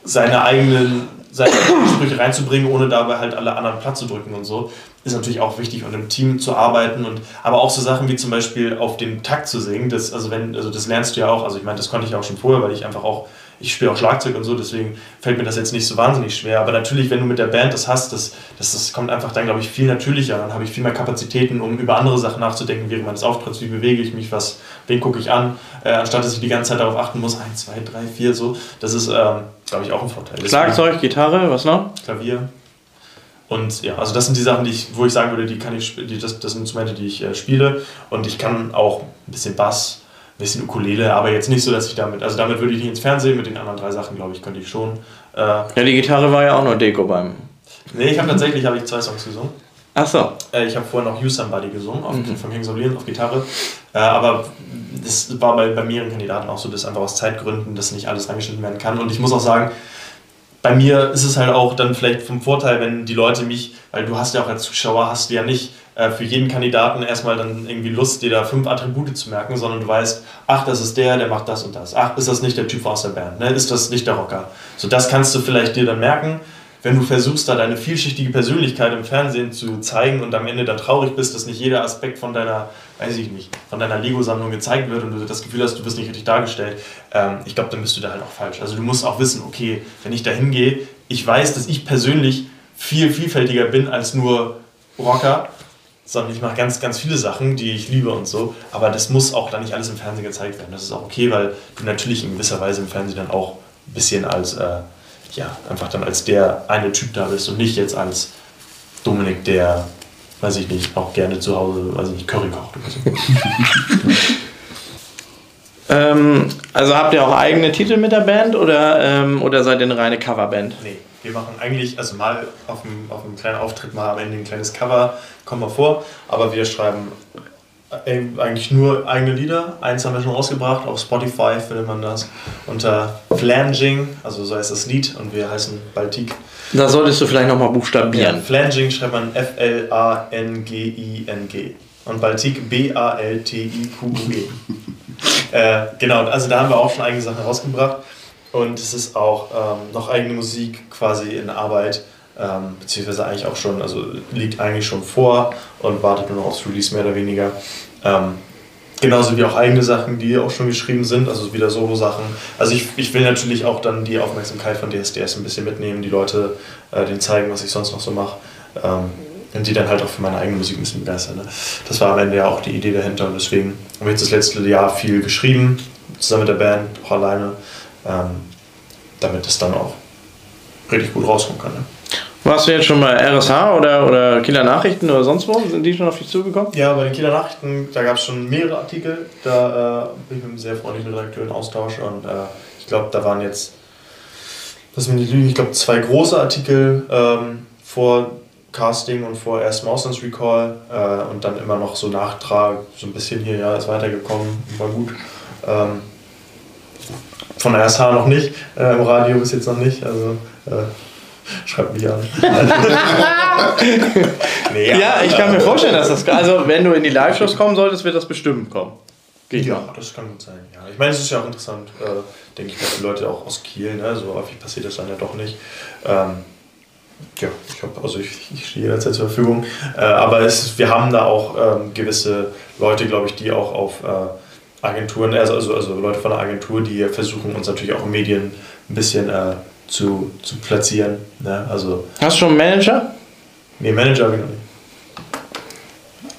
seine eigenen seine Sprüche reinzubringen, ohne dabei halt alle anderen platt zu drücken und so, ist natürlich auch wichtig und im Team zu arbeiten und aber auch so Sachen wie zum Beispiel auf den Takt zu singen, das, also wenn, also das lernst du ja auch, also ich meine, das konnte ich auch schon vorher, weil ich einfach auch, ich spiele auch Schlagzeug und so, deswegen fällt mir das jetzt nicht so wahnsinnig schwer, aber natürlich, wenn du mit der Band das hast, das, das, das kommt einfach dann, glaube ich, viel natürlicher, dann habe ich viel mehr Kapazitäten, um über andere Sachen nachzudenken während meines Auftritts, wie bewege ich mich, was, wen gucke ich an, äh, anstatt dass ich die ganze Zeit darauf achten muss, 1, 2, 3, 4, so, das ist, ähm, glaube ich, auch ein Vorteil. Schlagzeug, Gitarre, was noch? Klavier. Und ja, also das sind die Sachen, die ich, wo ich sagen würde, die kann ich, die, das, das sind Instrumente, die ich äh, spiele. Und ich kann auch ein bisschen Bass, ein bisschen Ukulele, aber jetzt nicht so, dass ich damit, also damit würde ich nicht ins Fernsehen, mit den anderen drei Sachen, glaube ich, könnte ich schon. Äh, Ja, die Gitarre war ja auch nur Deko beim. nee, ich habe tatsächlich, habe ich zwei Songs gesungen. Ach so. Äh, ich habe vorher noch You Somebody gesungen, auf, mhm. von Kings of Leon auf Gitarre. Äh, aber das war bei, bei mehreren Kandidaten auch so, dass einfach aus Zeitgründen das nicht alles reingeschnitten werden kann. Und ich muss auch sagen, bei mir ist es halt auch dann vielleicht vom Vorteil, wenn die Leute mich, weil du hast ja auch als Zuschauer, hast du ja nicht äh, für jeden Kandidaten erstmal dann irgendwie Lust, dir da fünf Attribute zu merken, sondern du weißt, ach, das ist der, der macht das und das. Ach, ist das nicht der Typ aus der Band? Ne? Ist das nicht der Rocker? So, das kannst du vielleicht dir dann merken wenn du versuchst, da deine vielschichtige Persönlichkeit im Fernsehen zu zeigen und am Ende dann traurig bist, dass nicht jeder Aspekt von deiner, weiß ich nicht, von deiner Lego-Sammlung gezeigt wird und du das Gefühl hast, du wirst nicht richtig dargestellt, ähm, ich glaube, dann bist du da halt auch falsch. Also du musst auch wissen, okay, wenn ich da hingehe, ich weiß, dass ich persönlich viel vielfältiger bin als nur Rocker, sondern ich mache ganz, ganz viele Sachen, die ich liebe und so. Aber das muss auch dann nicht alles im Fernsehen gezeigt werden. Das ist auch okay, weil du natürlich in gewisser Weise im Fernsehen dann auch ein bisschen als äh, ja, einfach dann als der eine Typ da bist und nicht jetzt als Dominik, der, weiß ich nicht, auch gerne zu Hause, weiß ich nicht, Curry kocht oder so. ähm, also habt ihr auch eigene Titel mit der Band oder, ähm, oder seid ihr eine reine Coverband? Nee, wir machen eigentlich, also mal auf einem, auf einem kleinen Auftritt mal am Ende ein kleines Cover, kommen wir vor, aber wir schreiben eigentlich nur eigene Lieder. Eins haben wir schon rausgebracht. Auf Spotify findet man das unter Flanging, also so heißt das Lied und wir heißen Baltik. Da solltest du vielleicht nochmal buchstabieren. Ja, Flanging schreibt man F-L-A-N-G-I-N-G. Und Baltik B-A-L-T-I-Q-U-E. äh, genau, also da haben wir auch schon eigene Sachen rausgebracht. Und es ist auch ähm, noch eigene Musik quasi in Arbeit ähm, beziehungsweise eigentlich auch schon, also liegt eigentlich schon vor und wartet nur noch aufs Release mehr oder weniger. Ähm, genauso wie auch eigene Sachen, die auch schon geschrieben sind, also wieder Solo-Sachen. Also ich, ich will natürlich auch dann die Aufmerksamkeit von DSDS ein bisschen mitnehmen, die Leute äh, denen zeigen, was ich sonst noch so mache. Ähm, und die dann halt auch für meine eigene Musik ein bisschen begeistern. Ne? Das war am Ende ja auch die Idee dahinter und deswegen habe ich jetzt das letzte Jahr viel geschrieben, zusammen mit der Band, auch alleine, ähm, damit es dann auch richtig gut rauskommen kann. Ne? Warst du jetzt schon bei RSH oder, oder Kieler Nachrichten oder sonst wo? Sind die schon auf dich zugekommen? Ja, bei den Kieler Nachrichten, da gab es schon mehrere Artikel. Da äh, bin ich mit einem sehr freundlichen Redakteur in Austausch und äh, ich glaube, da waren jetzt, mich nicht lügen, ich glaube zwei große Artikel ähm, vor Casting und vor erstem Auslandsrecall äh, und dann immer noch so Nachtrag, so ein bisschen hier, ja, ist weitergekommen, war gut. Ähm, von RSH noch nicht, äh, im Radio bis jetzt noch nicht, also Schreibt mich an. nee, ja, ich kann mir vorstellen, dass das. Also, wenn du in die Live-Shows kommen solltest, wird das bestimmt kommen. Geht ja, auch. das kann gut sein. Ja. Ich meine, es ist ja auch interessant, äh, denke ich, dass die Leute auch aus Kiel, ne? so häufig passiert das dann ja doch nicht. Ähm, ja, ich, hab, also ich, ich stehe jederzeit zur Verfügung. Äh, aber es, wir haben da auch ähm, gewisse Leute, glaube ich, die auch auf äh, Agenturen, also, also, also Leute von der Agentur, die versuchen, uns natürlich auch in Medien ein bisschen äh, zu, zu platzieren. Ne? Also, Hast du schon einen Manager? Nee, Manager habe ich noch nicht.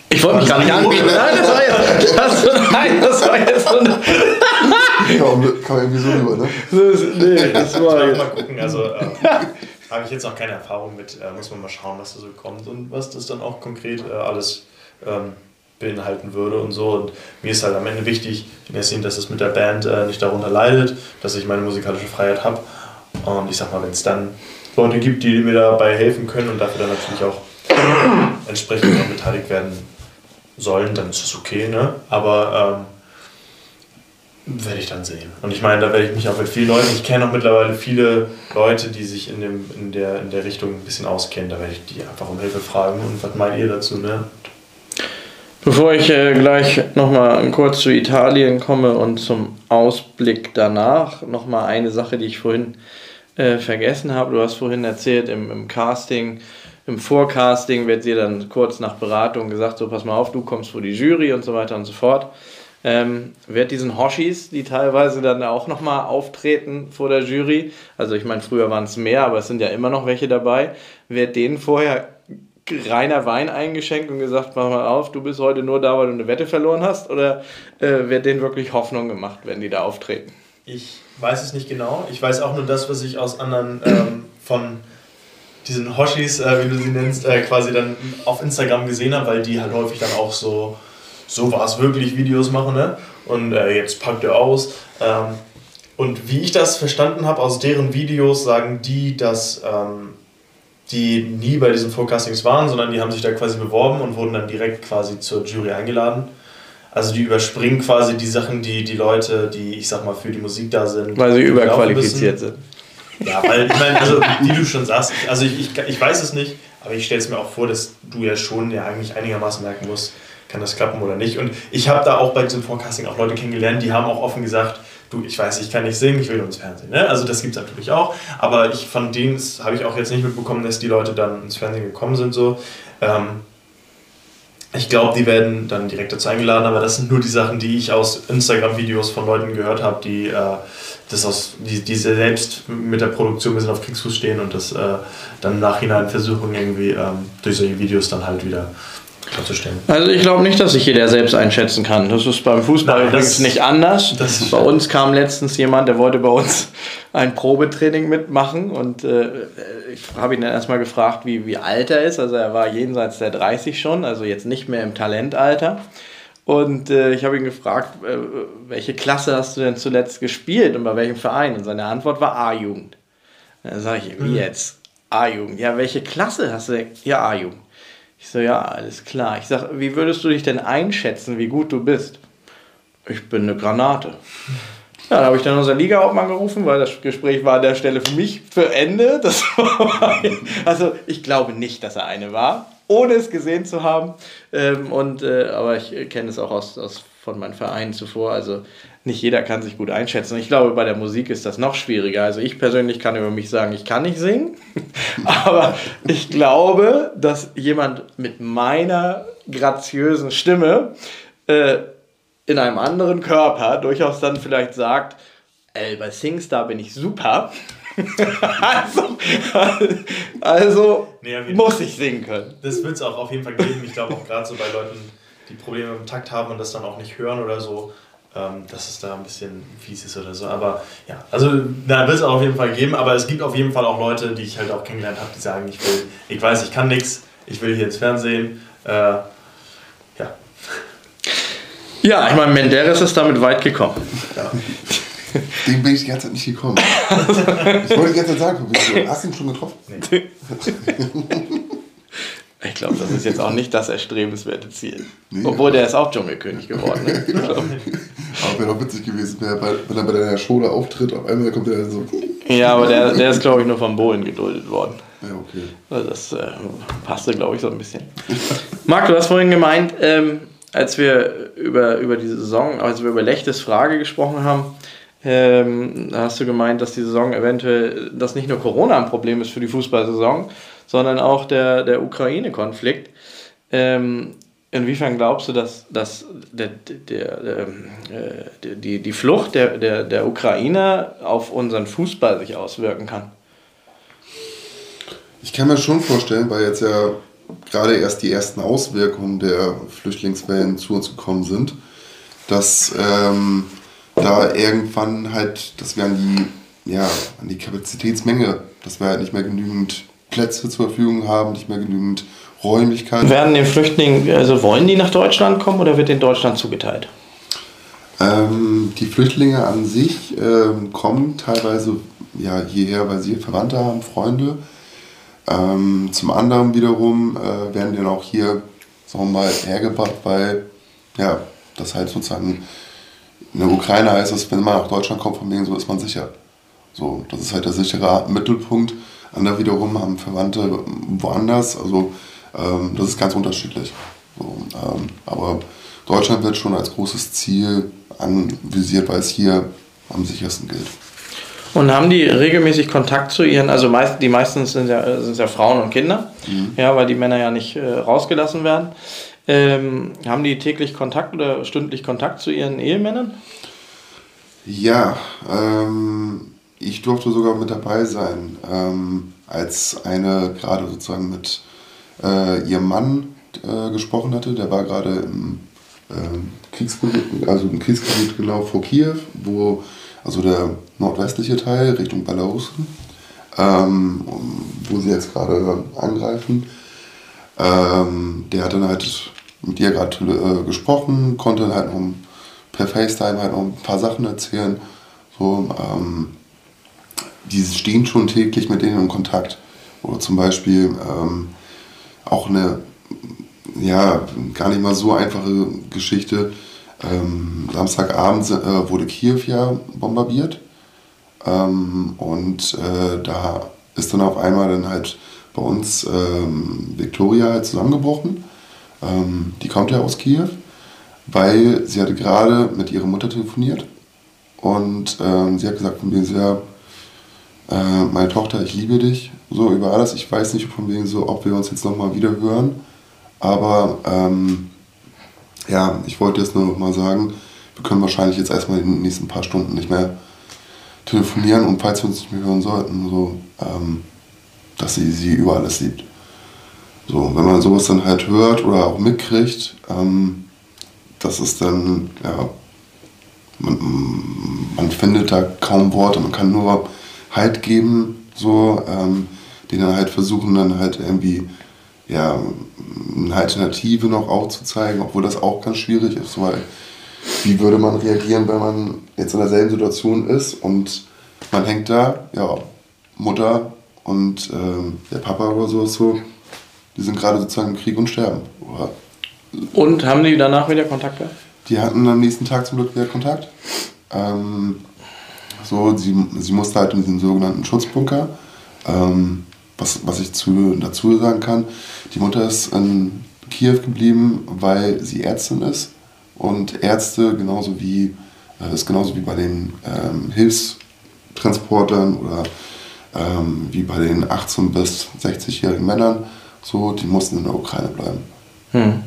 Ich wollte mich gar nicht anbieten. Nein, das war jetzt. Das, nein, das war jetzt so eine. Kam irgendwie so rüber, ne? nee, das war. Ich mal gucken. Also, äh, habe ich jetzt noch keine Erfahrung mit. Äh, muss man mal schauen, was da so kommt und was das dann auch konkret äh, alles ähm, beinhalten würde und so. Und mir ist halt am Ende wichtig, dass es mit der Band äh, nicht darunter leidet, dass ich meine musikalische Freiheit habe und ich sag mal, wenn es dann Leute gibt, die mir dabei helfen können und dafür dann natürlich auch entsprechend beteiligt werden sollen, dann ist das okay, ne? Aber ähm, werde ich dann sehen. Und ich meine, da werde ich mich auch mit vielen Leuten, ich kenne auch mittlerweile viele Leute, die sich in, dem, in, der, in der Richtung ein bisschen auskennen, da werde ich die einfach um Hilfe fragen und was meint ihr dazu, ne? Bevor ich äh, gleich nochmal kurz zu Italien komme und zum Ausblick danach, nochmal eine Sache, die ich vorhin äh, vergessen habe. Du hast vorhin erzählt, im, im Casting, im Vorcasting wird dir dann kurz nach Beratung gesagt, so pass mal auf, du kommst vor die Jury und so weiter und so fort. Ähm, wird diesen Hoshis, die teilweise dann auch nochmal auftreten vor der Jury, also ich meine, früher waren es mehr, aber es sind ja immer noch welche dabei, wird denen vorher reiner Wein eingeschenkt und gesagt, mach mal auf, du bist heute nur da, weil du eine Wette verloren hast? Oder äh, wird denen wirklich Hoffnung gemacht, wenn die da auftreten? Ich weiß es nicht genau. Ich weiß auch nur das, was ich aus anderen ähm, von diesen Hoshis, äh, wie du sie nennst, äh, quasi dann auf Instagram gesehen habe, weil die halt häufig dann auch so, so war es wirklich, Videos machen, ne? Und äh, jetzt packt er aus. Ähm, und wie ich das verstanden habe, aus deren Videos sagen die, dass ähm, die nie bei diesen Forecastings waren, sondern die haben sich da quasi beworben und wurden dann direkt quasi zur Jury eingeladen. Also die überspringen quasi die Sachen, die die Leute, die ich sag mal für die Musik da sind. Weil sie überqualifiziert sind. Ja, weil ich meine, also wie du schon sagst, also ich, ich, ich weiß es nicht, aber ich stelle es mir auch vor, dass du ja schon ja eigentlich einigermaßen merken musst, kann das klappen oder nicht. Und ich habe da auch bei diesem Forecasting auch Leute kennengelernt, die haben auch offen gesagt, du, ich weiß, ich kann nicht singen, ich will nur ins Fernsehen. Ne? Also das gibt es natürlich auch, aber ich von denen habe ich auch jetzt nicht mitbekommen, dass die Leute dann ins Fernsehen gekommen sind. So. Ähm, ich glaube, die werden dann direkt dazu eingeladen, aber das sind nur die Sachen, die ich aus Instagram-Videos von Leuten gehört habe, die, äh, das aus, die, die selbst mit der Produktion ein bisschen auf Kriegsfuß stehen und das äh, dann im Nachhinein versuchen, irgendwie ähm, durch solche Videos dann halt wieder klarzustellen. Also ich glaube nicht, dass sich jeder selbst einschätzen kann. Das ist beim Fußball Nein, übrigens nicht anders. bei uns kam letztens jemand, der wollte bei uns ein Probetraining mitmachen und äh, ich habe ihn dann erstmal gefragt, wie, wie alt er ist. Also er war jenseits der 30 schon, also jetzt nicht mehr im Talentalter. Und äh, ich habe ihn gefragt, äh, welche Klasse hast du denn zuletzt gespielt und bei welchem Verein? Und seine Antwort war A-Jugend. Dann sage ich, wie mhm. jetzt? A-Jugend. Ja, welche Klasse hast du denn? Ja, A-Jugend. Ich so, ja, alles klar. Ich sag, wie würdest du dich denn einschätzen, wie gut du bist? Ich bin eine Granate. Ja, da habe ich dann unser Ligahauptmann gerufen, weil das Gespräch war an der Stelle für mich für Ende. Also ich glaube nicht, dass er eine war, ohne es gesehen zu haben. Ähm, und, äh, aber ich kenne es auch aus, aus von meinen Vereinen zuvor. Also nicht jeder kann sich gut einschätzen. Ich glaube, bei der Musik ist das noch schwieriger. Also ich persönlich kann über mich sagen, ich kann nicht singen, aber ich glaube, dass jemand mit meiner graziösen Stimme äh, in einem anderen Körper durchaus dann vielleicht sagt, ey, bei Singstar bin ich super. also, also nee, muss ich singen können. Das wird es auch auf jeden Fall geben. Ich glaube auch gerade so bei Leuten, die Probleme mit dem Takt haben und das dann auch nicht hören oder so, ähm, dass es da ein bisschen fies ist oder so. Aber ja, also da wird es auch auf jeden Fall geben, aber es gibt auf jeden Fall auch Leute, die ich halt auch kennengelernt habe, die sagen, ich will, ich weiß, ich kann nichts, ich will hier ins Fernsehen. Äh, ja. Ja, ich meine, Menderes ist damit weit gekommen. Ja. Dem bin ich die ganze Zeit nicht gekommen. ich wollte die ganze Zeit sagen, hast du ihn schon getroffen? Nee. Ich glaube, das ist jetzt auch nicht das erstrebenswerte Ziel. Nee, Obwohl der ist auch Dschungelkönig geworden. Ne? ja. Aber wäre doch witzig gewesen, wenn er bei deiner Show auftritt, auf einmal kommt er so. Ja, aber der, der ist, glaube ich, nur vom Bohlen geduldet worden. Ja, okay. Also das äh, passte, glaube ich, so ein bisschen. Marc, du hast vorhin gemeint, ähm, als wir über, über die Saison, als wir über Lechtes Frage gesprochen haben, ähm, hast du gemeint, dass die Saison eventuell, dass nicht nur Corona ein Problem ist für die Fußballsaison, sondern auch der, der Ukraine-Konflikt. Ähm, inwiefern glaubst du, dass, dass der, der, der, äh, die, die Flucht der, der, der Ukrainer auf unseren Fußball sich auswirken kann? Ich kann mir schon vorstellen, weil jetzt ja gerade erst die ersten Auswirkungen der Flüchtlingswellen zu uns gekommen sind, dass ähm, da irgendwann halt, dass wir an die, ja, an die Kapazitätsmenge, dass wir halt nicht mehr genügend Plätze zur Verfügung haben, nicht mehr genügend Räumlichkeiten. Werden den Flüchtlingen, also wollen die nach Deutschland kommen oder wird in Deutschland zugeteilt? Ähm, die Flüchtlinge an sich ähm, kommen teilweise ja, hierher, weil sie Verwandte haben, Freunde. Ähm, zum anderen wiederum äh, werden die dann auch hier, sagen wir mal, hergebracht, weil ja, das halt sozusagen in der Ukraine heißt es, wenn man nach Deutschland kommt, von wegen so ist man sicher. So, das ist halt der sichere Mittelpunkt. Andere wiederum haben Verwandte woanders. Also ähm, das ist ganz unterschiedlich. So, ähm, aber Deutschland wird schon als großes Ziel anvisiert, weil es hier am sichersten gilt. Und haben die regelmäßig Kontakt zu ihren, also meist, die meisten sind ja, sind ja Frauen und Kinder, mhm. ja, weil die Männer ja nicht äh, rausgelassen werden. Ähm, haben die täglich Kontakt oder stündlich Kontakt zu ihren Ehemännern? Ja, ähm, ich durfte sogar mit dabei sein, ähm, als eine gerade sozusagen mit äh, ihrem Mann äh, gesprochen hatte. Der war gerade im, äh, Kriegsgebiet, also im Kriegsgebiet genau vor Kiew, wo also der nordwestliche Teil Richtung Belarus, ähm, wo sie jetzt gerade angreifen. Ähm, der hat dann halt mit ihr gerade äh, gesprochen, konnte halt noch per FaceTime halt noch ein paar Sachen erzählen. So, ähm, die stehen schon täglich mit denen in Kontakt. Oder zum Beispiel ähm, auch eine, ja, gar nicht mal so einfache Geschichte. Ähm, Samstagabend äh, wurde Kiew ja bombardiert. Ähm, und äh, da ist dann auf einmal dann halt bei uns ähm, Victoria halt zusammengebrochen. Ähm, die kommt ja aus Kiew, weil sie hatte gerade mit ihrer Mutter telefoniert und ähm, sie hat gesagt von so, ja, äh, meine Tochter, ich liebe dich, so über alles. Ich weiß nicht von wegen so, ob wir uns jetzt nochmal wieder hören, aber ähm, ja, ich wollte jetzt nur noch mal sagen, wir können wahrscheinlich jetzt erstmal in den nächsten paar Stunden nicht mehr telefonieren und falls wir uns nicht mehr hören sollten, so, ähm, dass sie sie über alles liebt. So, wenn man sowas dann halt hört oder auch mitkriegt, ähm, das ist dann, ja, man, man findet da kaum Worte, man kann nur Halt geben, so, ähm, die dann halt versuchen, dann halt irgendwie, ja, eine Alternative noch aufzuzeigen, obwohl das auch ganz schwierig ist, weil wie würde man reagieren, wenn man jetzt in derselben Situation ist und man hängt da, ja, Mutter und ähm, der Papa oder so, so, die sind gerade sozusagen im Krieg und sterben. Oder Und haben die danach wieder Kontakt gehabt? die hatten am nächsten Tag zum Glück wieder Kontakt. Ähm, so, sie, sie musste halt in diesen sogenannten Schutzbunker. Ähm, was, was ich zu, dazu sagen kann, die Mutter ist in Kiew geblieben, weil sie Ärztin ist. Und Ärzte, genauso wie, äh, ist genauso wie bei den ähm, Hilfstransportern oder ähm, wie bei den 18- bis 60-jährigen Männern, so, die mussten in der Ukraine bleiben. Hm.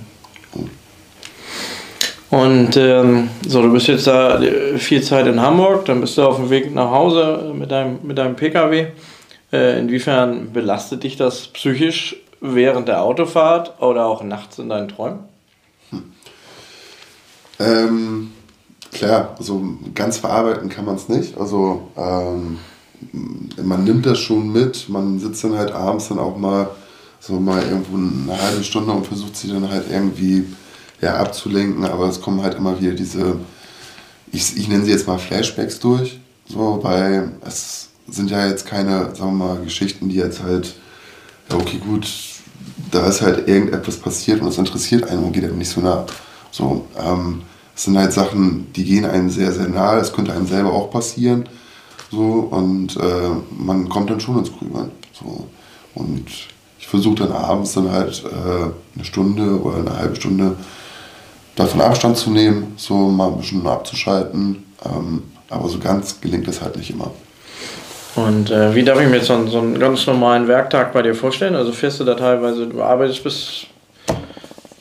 Und ähm, so, du bist jetzt da äh, viel Zeit in Hamburg, dann bist du auf dem Weg nach Hause mit deinem, mit deinem Pkw. Äh, inwiefern belastet dich das psychisch während der Autofahrt oder auch nachts in deinen Träumen? Ähm, klar, also ganz verarbeiten kann man es nicht. Also ähm, man nimmt das schon mit, man sitzt dann halt abends dann auch mal so mal irgendwo eine halbe Stunde und versucht sie dann halt irgendwie ja, abzulenken, aber es kommen halt immer wieder diese, ich, ich nenne sie jetzt mal Flashbacks durch, so, weil es sind ja jetzt keine, sagen wir mal, Geschichten, die jetzt halt, ja okay gut, da ist halt irgendetwas passiert und es interessiert einen und geht einem nicht so nah. So, ähm, es sind halt Sachen, die gehen einem sehr, sehr nahe, es könnte einem selber auch passieren. So, und äh, man kommt dann schon ins Grübeln. So. Und ich versuche dann abends dann halt äh, eine Stunde oder eine halbe Stunde davon Abstand zu nehmen, so mal ein bisschen abzuschalten. Ähm, aber so ganz gelingt es halt nicht immer. Und äh, wie darf ich mir jetzt so einen, so einen ganz normalen Werktag bei dir vorstellen? Also fährst du da teilweise, du arbeitest bis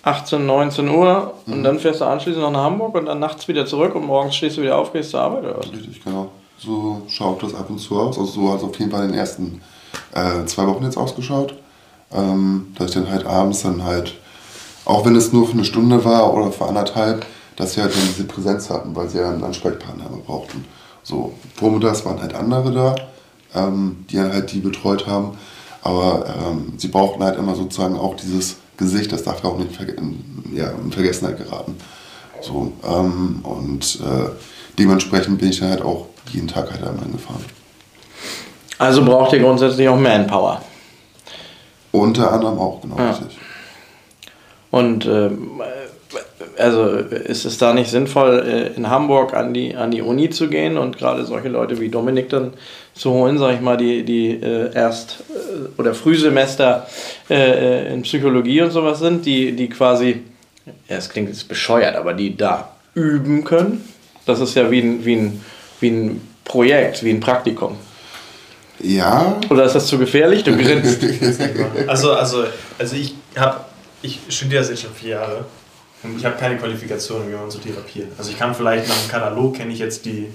18, 19 Uhr und dann fährst du anschließend noch nach Hamburg und dann nachts wieder zurück und morgens stehst du wieder auf, gehst zur Arbeit oder was? Richtig, genau. So schaut das ab und zu aus. Also so hat es auf jeden Fall in den ersten äh, zwei Wochen jetzt ausgeschaut. Ähm, dass ich dann halt abends dann halt, auch wenn es nur für eine Stunde war oder für anderthalb, dass sie halt dann diese Präsenz hatten, weil sie ja einen Ansprechpartner brauchten. So, vormittags waren halt andere da, ähm, die halt die betreut haben. Aber ähm, sie brauchten halt immer sozusagen auch dieses Gesicht, das darf ja auch nicht in, ja, in Vergessenheit geraten. So, ähm, und äh, dementsprechend bin ich dann halt auch jeden Tag halt einmal gefahren. Also braucht ihr grundsätzlich auch Manpower. Unter anderem auch, genau, Ja. richtig. Und ähm, also ist es da nicht sinnvoll, äh, in Hamburg an die, an die Uni zu gehen und gerade solche Leute wie Dominik dann zu holen, sag ich mal, die, die äh, Erst- äh, oder Frühsemester äh, äh, in Psychologie und sowas sind, die, die quasi, ja, es klingt jetzt bescheuert, aber die da üben können? Das ist ja wie ein, wie ein, wie ein Projekt, wie ein Praktikum. Ja, Oder ist das zu gefährlich? Du grinst. Also, also, also ich habe, ich studiere das jetzt schon vier Jahre und ich habe keine Qualifikation, wie man so therapiert. Also ich kann vielleicht nach dem Katalog kenne ich jetzt die,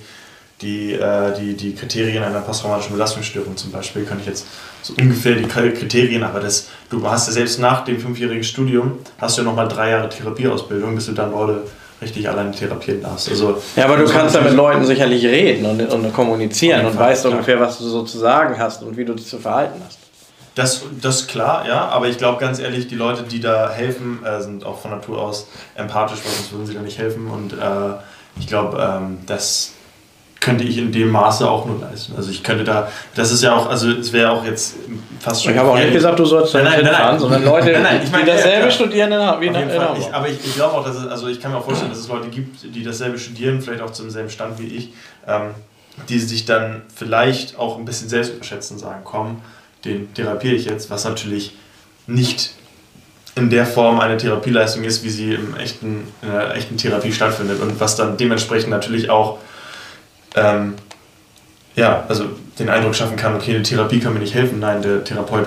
die, äh, die, die Kriterien einer posttraumatischen Belastungsstörung zum Beispiel, kann ich jetzt so ungefähr die Kriterien, aber das, du hast ja selbst nach dem fünfjährigen Studium, hast du ja nochmal drei Jahre Therapieausbildung, bis du dann Leute richtig alleine therapieren darfst. Also, Ja, aber du kannst ja mit Leuten sicherlich reden und, und kommunizieren und Fall, weißt klar. ungefähr, was du so zu sagen hast und wie du dich zu verhalten hast. Das, das ist klar, ja, aber ich glaube ganz ehrlich, die Leute, die da helfen, äh, sind auch von Natur aus empathisch, weil sonst würden sie da nicht helfen. Und äh, ich glaube, ähm, dass könnte ich in dem Maße auch nur leisten. Also ich könnte da, das ist ja auch, also es wäre auch jetzt fast schon. Ich habe auch nicht gesagt, du sollst nein, nein, nein, fahren, sondern Leute, nein, nein, ich meine, die dasselbe ja, studieren in, wie in, in. Ich, aber ich, ich glaube auch, dass es, also ich kann mir auch vorstellen, dass es Leute gibt, die dasselbe studieren, vielleicht auch zum selben Stand wie ich, ähm, die sich dann vielleicht auch ein bisschen selbst überschätzen und sagen, komm, den therapiere ich jetzt, was natürlich nicht in der Form eine Therapieleistung ist, wie sie im echten, in der echten Therapie stattfindet und was dann dementsprechend natürlich auch ähm, ja, also den Eindruck schaffen kann, okay, eine Therapie kann mir nicht helfen. Nein, der Therapeut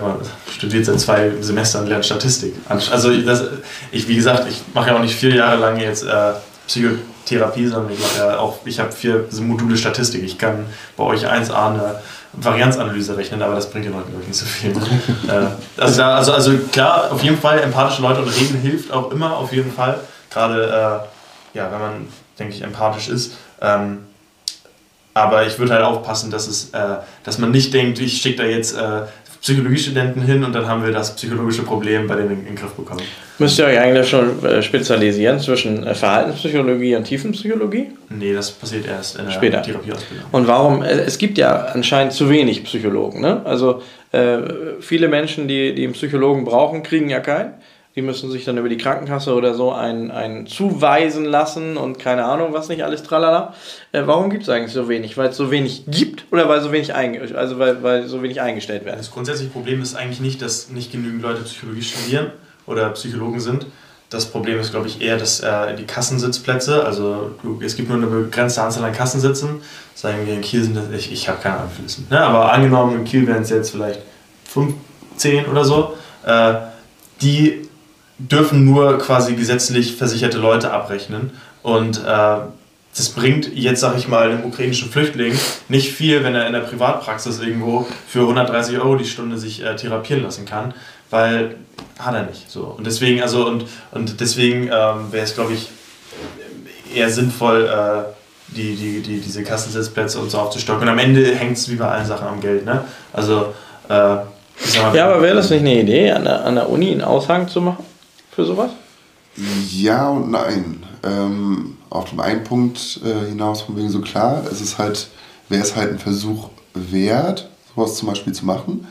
studiert seit zwei Semestern, lernt Statistik. Also das, ich, wie gesagt, ich mache ja auch nicht vier Jahre lang jetzt äh, Psychotherapie, sondern ich ja ich habe vier Module Statistik. Ich kann bei euch 1a eine Varianzanalyse rechnen, aber das bringt den Leuten wirklich nicht so viel. äh, also, da, also, also klar, auf jeden Fall empathische Leute und reden hilft auch immer, auf jeden Fall. Gerade, äh, ja, wenn man, denke ich, empathisch ist. Ähm, aber ich würde halt aufpassen, dass, es, äh, dass man nicht denkt, ich schicke da jetzt äh, Psychologiestudenten hin und dann haben wir das psychologische Problem bei denen in, den Griff bekommen. Müsst ihr euch eigentlich schon äh, spezialisieren zwischen äh, Verhaltenspsychologie und Tiefenpsychologie? Nee, das passiert erst in der Später. Therapieausbildung. Und warum? Äh, es gibt ja anscheinend zu wenig Psychologen. Ne? Also äh, viele Menschen, die, die einen Psychologen brauchen, kriegen ja keinen. Die müssen sich dann über die Krankenkasse oder so einen, zuweisen lassen und keine Ahnung, was nicht alles tralala. Äh, warum gibt es eigentlich so wenig? Weil es so wenig gibt oder weil so wenig, also weil, weil so wenig eingestellt werden? Das grundsätzliche Problem ist eigentlich nicht, dass nicht genügend Leute Psychologie studieren oder Psychologen sind. Das Problem ist, glaube ich, eher, dass äh, die Kassensitzplätze, also es gibt nur eine begrenzte Anzahl an Kassensitzen. Sagen wir in Kiel sind das, ich, ich habe keine Ahnung, ne? aber angenommen in Kiel wären es jetzt vielleicht 5, 10 oder so. Äh, die dürfen nur quasi gesetzlich versicherte Leute abrechnen. Und äh, das bringt jetzt, sag ich mal, dem ukrainischen Flüchtling nicht viel, wenn er in der Privatpraxis irgendwo für 130 Euro die Stunde sich äh, therapieren lassen kann, weil hat er nicht. So. Und deswegen, also, und, und deswegen ähm, wäre es, glaube ich, eher sinnvoll, äh, die, die, die, diese Kassensitzplätze und so aufzustocken. Und am Ende hängt es wie bei allen Sachen am Geld. Ne? Also, äh, ja, aber wäre das nicht eine Idee, an der, an der Uni einen Aushang zu machen? Für sowas? Ja und nein. Ähm, auf dem einen Punkt äh, hinaus von wegen so klar, es ist halt, wäre es halt ein Versuch wert, sowas zum Beispiel zu machen.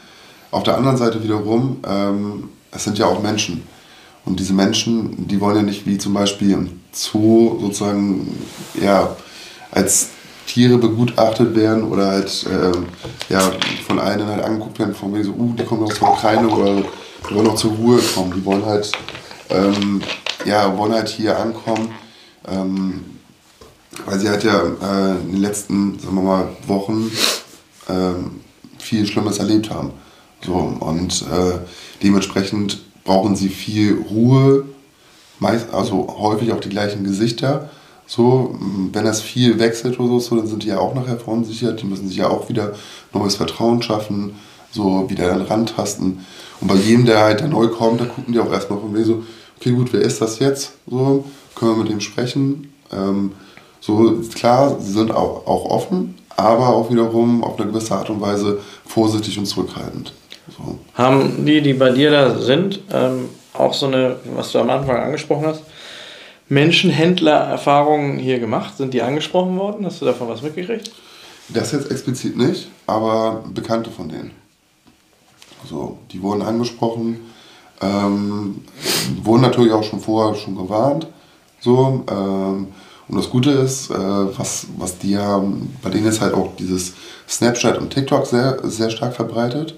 Auf der anderen Seite wiederum, ähm, es sind ja auch Menschen. Und diese Menschen, die wollen ja nicht wie zum Beispiel im Zoo sozusagen ja, als Tiere begutachtet werden oder halt ähm, ja, von einem halt angeguckt werden, von wegen so, uh, die kommen aus der Ukraine oder die wollen noch zur Ruhe kommen. Die wollen halt ähm, ja, halt hier ankommen, ähm, weil sie halt ja äh, in den letzten, sagen wir mal, Wochen ähm, viel Schlimmes erlebt haben. So, und äh, dementsprechend brauchen sie viel Ruhe, meist, also häufig auch die gleichen Gesichter. So, wenn das viel wechselt oder so, dann sind die ja auch nachher verunsichert. Die müssen sich ja auch wieder neues Vertrauen schaffen, so wieder dann rantasten. Und bei jedem, der halt da neu kommt, da gucken die auch erstmal von mir so, okay, gut, wer ist das jetzt? So, können wir mit dem sprechen? Ähm, so, klar, sie sind auch, auch offen, aber auch wiederum auf eine gewisse Art und Weise vorsichtig und zurückhaltend. So. Haben die, die bei dir da sind, ähm, auch so eine, was du am Anfang angesprochen hast, Menschenhändler-Erfahrungen hier gemacht? Sind die angesprochen worden? Hast du davon was mitgekriegt? Das jetzt explizit nicht, aber Bekannte von denen. Also, die wurden angesprochen ähm, wurden natürlich auch schon vorher schon gewarnt. So, ähm, und das Gute ist, äh, was, was die haben, bei denen ist halt auch dieses Snapchat und TikTok sehr, sehr stark verbreitet.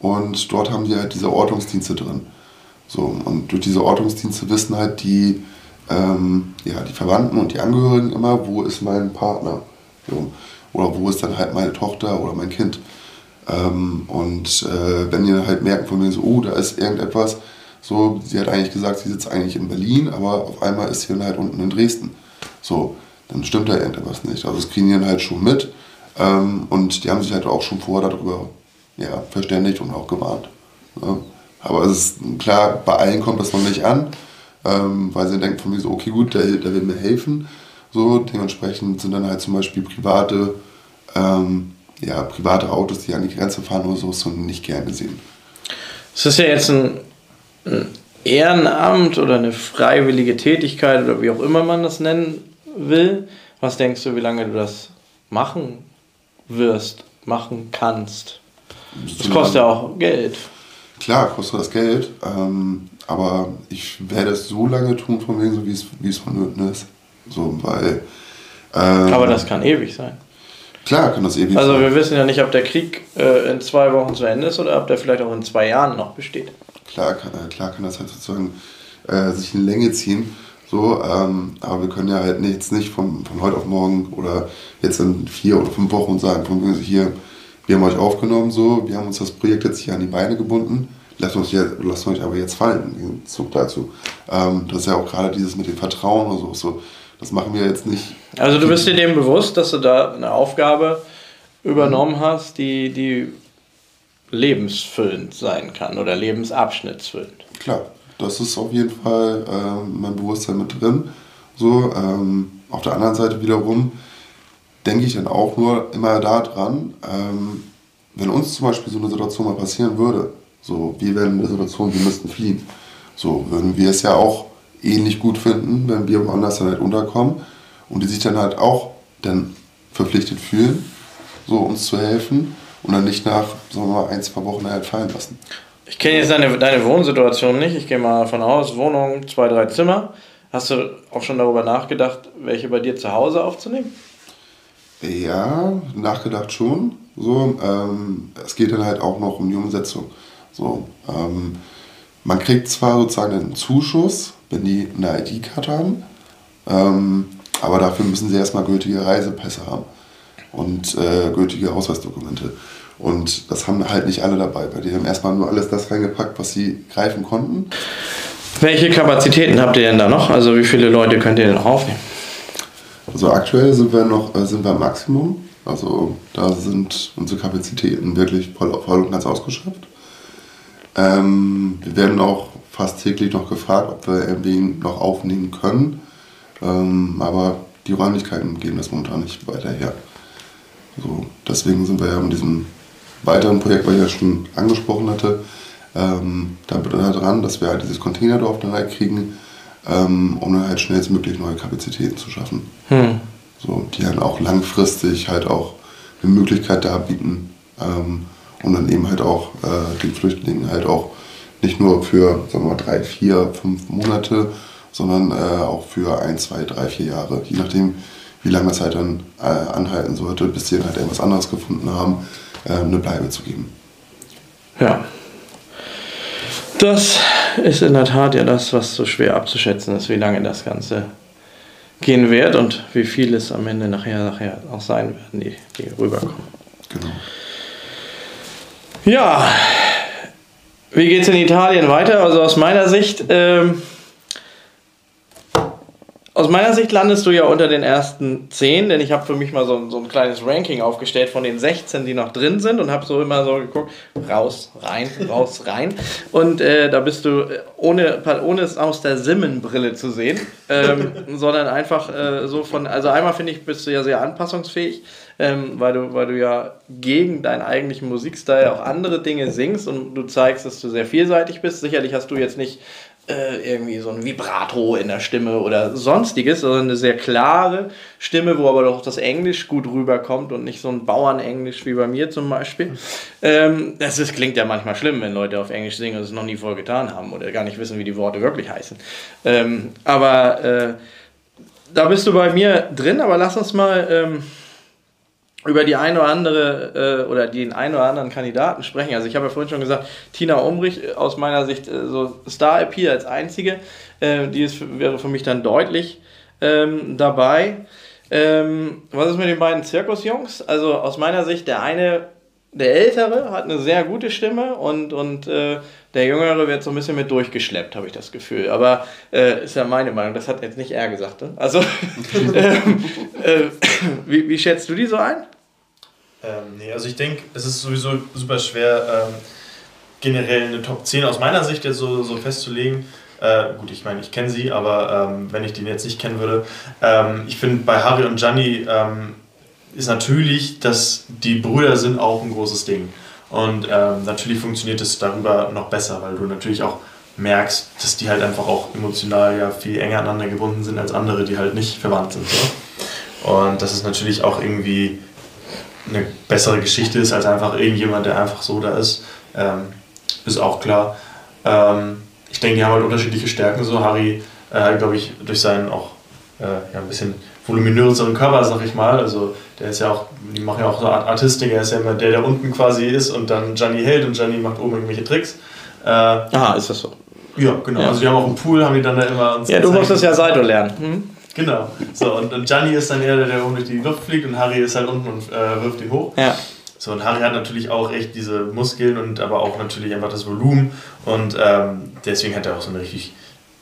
Und dort haben die halt diese Ortungsdienste drin. So, und durch diese Ortungsdienste wissen halt die, ähm, ja, die Verwandten und die Angehörigen immer, wo ist mein Partner. So. Oder wo ist dann halt meine Tochter oder mein Kind. Ähm, und äh, wenn ihr halt merkt von mir so, oh, da ist irgendetwas, so, sie hat eigentlich gesagt, sie sitzt eigentlich in Berlin, aber auf einmal ist sie dann halt unten in Dresden. So, dann stimmt da irgendetwas nicht. Also das kriegen die dann halt schon mit. Ähm, und die haben sich halt auch schon vorher darüber ja, verständigt und auch gewarnt. Ja. Aber es ist klar, bei allen kommt das noch nicht an, ähm, weil sie denken von mir so, okay gut, der, der will mir helfen. So, dementsprechend sind dann halt zum Beispiel private ähm, ja, private Autos, die an die Grenze fahren oder so, so nicht gern gesehen. Es ist ja jetzt ein, ein Ehrenamt oder eine freiwillige Tätigkeit oder wie auch immer man das nennen will. Was denkst du, wie lange du das machen wirst, machen kannst. Das kostet ja auch Geld. Klar, kostet das Geld, ähm, aber ich werde es so lange tun, von wegen so wie es, wie es vonnöten ist. So, weil. Ähm, aber das kann ewig sein. Klar, kann das ewig Also sein. wir wissen ja nicht, ob der Krieg äh, in zwei Wochen zu Ende ist oder ob der vielleicht auch in zwei Jahren noch besteht. Klar, kann, äh, klar kann das halt sozusagen äh, sich in Länge ziehen. So, ähm, aber wir können ja halt jetzt nicht von, von heute auf morgen oder jetzt in vier oder fünf Wochen sagen, von hier, wir haben euch aufgenommen, so, wir haben uns das Projekt jetzt hier an die Beine gebunden, lasst uns, jetzt, lasst euch aber jetzt fallen, den Zug dazu. Ähm, das ist ja auch gerade dieses mit dem Vertrauen und so, so, das machen wir jetzt nicht. Also du bist dir dem bewusst, dass du da eine Aufgabe übernommen hast, die, die lebensfüllend sein kann oder lebensabschnittsfüllend. Klar, das ist auf jeden Fall ähm, mein Bewusstsein mit drin. So, ähm, auf der anderen Seite wiederum denke ich dann auch nur immer daran, ähm, wenn uns zum Beispiel so eine Situation mal passieren würde, so, wir wären in der Situation, wir müssten fliehen, so, würden wir es ja auch ähnlich gut finden, wenn wir woanders dann halt unterkommen und die sich dann halt auch dann verpflichtet fühlen, so uns zu helfen und dann nicht nach, sagen wir mal, ein, zwei Wochen halt fallen lassen. Ich kenne jetzt deine, deine Wohnsituation nicht. Ich gehe mal davon aus, Wohnung, zwei, drei Zimmer. Hast du auch schon darüber nachgedacht, welche bei dir zu Hause aufzunehmen? Ja, nachgedacht schon. So, ähm, es geht dann halt auch noch um die Umsetzung. So, ähm, man kriegt zwar sozusagen einen Zuschuss, wenn die eine ID-Card haben, ähm, aber dafür müssen sie erstmal gültige Reisepässe haben und äh, gültige Ausweisdokumente. Und das haben halt nicht alle dabei, weil die haben erstmal nur alles das reingepackt, was sie greifen konnten. Welche Kapazitäten habt ihr denn da noch? Also wie viele Leute könnt ihr denn noch aufnehmen? Also aktuell sind wir noch äh, sind wir am Maximum. Also da sind unsere Kapazitäten wirklich voll, voll und ganz ausgeschöpft. Ähm, wir werden auch fast täglich noch gefragt, ob wir irgendwie noch aufnehmen können. Ähm, aber die Räumlichkeiten geben das momentan nicht weiter her. So, deswegen sind wir ja mit diesem weiteren Projekt, was ich ja schon angesprochen hatte, ähm, da dran, dass wir halt dieses Containerdorf dann halt kriegen, ähm, um dann halt schnellstmöglich neue Kapazitäten zu schaffen. Hm. So, die dann auch langfristig halt auch eine Möglichkeit da bieten, ähm, um dann eben halt auch äh, den Flüchtlingen halt auch nicht nur für sagen wir mal, drei, vier, fünf Monate, sondern äh, auch für ein, zwei, drei, vier Jahre, je nachdem, wie lange halt dann äh, anhalten sollte, bis sie dann halt irgendwas anderes gefunden haben, äh, eine Bleibe zu geben. Ja. Das ist in der Tat ja das, was so schwer abzuschätzen ist, wie lange das Ganze gehen wird und wie viel es am Ende nachher, nachher auch sein werden, die, die rüberkommen. Genau. Ja, wie geht es in Italien weiter? Also aus meiner Sicht, ähm, aus meiner Sicht landest du ja unter den ersten 10, denn ich habe für mich mal so, ein- so ein kleines Ranking aufgestellt von den 16, die noch drin sind und habe so immer so geguckt, raus, rein, raus, rein. Und äh, da bist du, äh, ohne, ohne es aus der Simmenbrille zu sehen, ähm, sondern einfach äh, so von, also einmal finde ich, bist du ja sehr anpassungsfähig, ähm, weil, du, weil du ja gegen deinen eigentlichen Musikstil auch andere Dinge singst und du zeigst, dass du sehr vielseitig bist. Sicherlich hast du jetzt nicht äh, irgendwie so ein Vibrato in der Stimme oder sonstiges, sondern eine sehr klare Stimme, wo aber doch das Englisch gut rüberkommt und nicht so ein Bauernenglisch wie bei mir zum Beispiel. Ähm, das ist, klingt ja manchmal schlimm, wenn Leute auf Englisch singen und es noch nie vorher getan haben oder gar nicht wissen, wie die Worte wirklich heißen. Ähm, aber äh, da bist du bei mir drin, aber lass uns mal ähm, über die eine oder andere äh, oder den einen oder anderen Kandidaten sprechen. Also ich habe ja vorhin schon gesagt, Tina Umbrich äh, aus meiner Sicht äh, so Star Appeal als einzige, äh, die ist, wäre für mich dann deutlich ähm, dabei. Ähm, was ist mit den beiden Zirkusjungs? Also aus meiner Sicht der eine, der ältere hat eine sehr gute Stimme und, und äh, der jüngere wird so ein bisschen mit durchgeschleppt, habe ich das Gefühl. Aber äh, ist ja meine Meinung, das hat jetzt nicht er gesagt. Ne? Also ähm, äh, wie, wie schätzt du die so ein? Ähm, nee, also ich denke, es ist sowieso super schwer, ähm, generell eine Top 10 aus meiner Sicht jetzt so, so festzulegen. Äh, gut, ich meine, ich kenne sie, aber ähm, wenn ich den jetzt nicht kennen würde, ähm, ich finde bei Harry und Gianni ähm, ist natürlich, dass die Brüder sind auch ein großes Ding. Und ähm, natürlich funktioniert es darüber noch besser, weil du natürlich auch merkst, dass die halt einfach auch emotional ja viel enger aneinander gebunden sind als andere, die halt nicht verwandt sind. So. Und dass es natürlich auch irgendwie eine bessere Geschichte ist als einfach irgendjemand, der einfach so da ist, ähm, ist auch klar. Ähm, ich denke, die haben halt unterschiedliche Stärken. So Harry, äh, glaube ich, durch seinen auch äh, ja, ein bisschen voluminöseren Körper, sag ich mal. Also der ist ja auch, die machen ja auch so Artistik, er ist ja immer der, der unten quasi ist und dann Gianni hält und Gianni macht oben irgendwelche Tricks. Äh, Aha, ist das so? Ja, genau. Ja. Also die haben auch einen Pool, haben die dann da immer. Ja, du musst das ja Saito lernen. Hm? Genau. So, und, und Gianni ist dann eher der, der oben durch die Luft fliegt und Harry ist halt unten und äh, wirft ihn hoch. Ja. So, und Harry hat natürlich auch echt diese Muskeln und aber auch natürlich einfach das Volumen und ähm, deswegen hat er auch so eine richtig,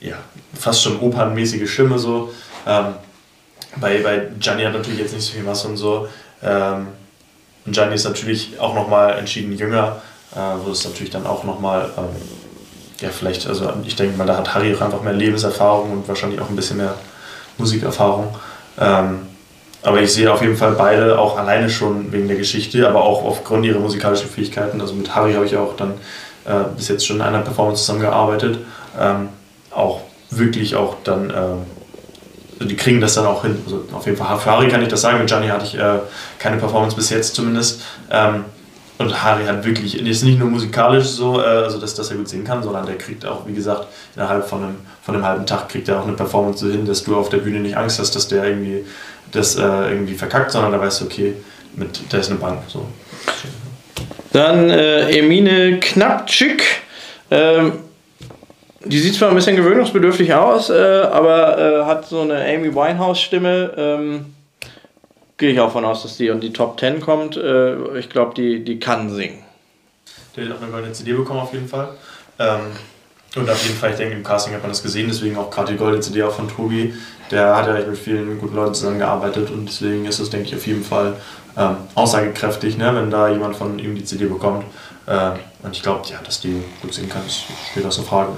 ja, fast schon opernmäßige Stimme so. Ähm, bei, bei Gianni hat natürlich jetzt nicht so viel Masse und so. Ähm, und Gianni ist natürlich auch nochmal entschieden jünger, äh, wo es natürlich dann auch nochmal, ähm, ja, vielleicht, also ich denke mal, da hat Harry auch einfach mehr Lebenserfahrung und wahrscheinlich auch ein bisschen mehr Musikerfahrung. Ähm, aber ich sehe auf jeden Fall beide auch alleine schon wegen der Geschichte, aber auch aufgrund ihrer musikalischen Fähigkeiten. Also mit Harry habe ich auch dann äh, bis jetzt schon in einer Performance zusammengearbeitet. Ähm, auch wirklich auch dann äh, also die kriegen das dann auch hin. Also auf jeden Fall für Harry kann ich das sagen. Mit Gianni hatte ich äh, keine Performance bis jetzt zumindest. Ähm, und Harry hat wirklich, ist nicht nur musikalisch so, äh, also dass, dass er gut singen kann, sondern der kriegt auch, wie gesagt, innerhalb von einem, von einem halben Tag kriegt er auch eine Performance so hin, dass du auf der Bühne nicht Angst hast, dass der irgendwie das äh, irgendwie verkackt, sondern da weißt du, okay, mit, der ist eine Bank. So. Dann äh, Emine Knappczyk. Ähm, die sieht zwar ein bisschen gewöhnungsbedürftig aus, äh, aber äh, hat so eine Amy Winehouse-Stimme. Ähm, Gehe ich auch von aus, dass die in die Top 10 kommt. Äh, ich glaube, die, die kann singen. Der hat auch eine goldene CD bekommen, auf jeden Fall. Ähm, und auf jeden Fall, ich denke, im Casting hat man das gesehen, deswegen auch gerade die goldene CD auch von Tobi. Der hat ja mit vielen guten Leuten zusammengearbeitet und deswegen ist es, denke ich, auf jeden Fall ähm, aussagekräftig, ne, wenn da jemand von ihm die CD bekommt. Äh, und ich glaube, ja, dass die gut singen kann, das steht außer Frage.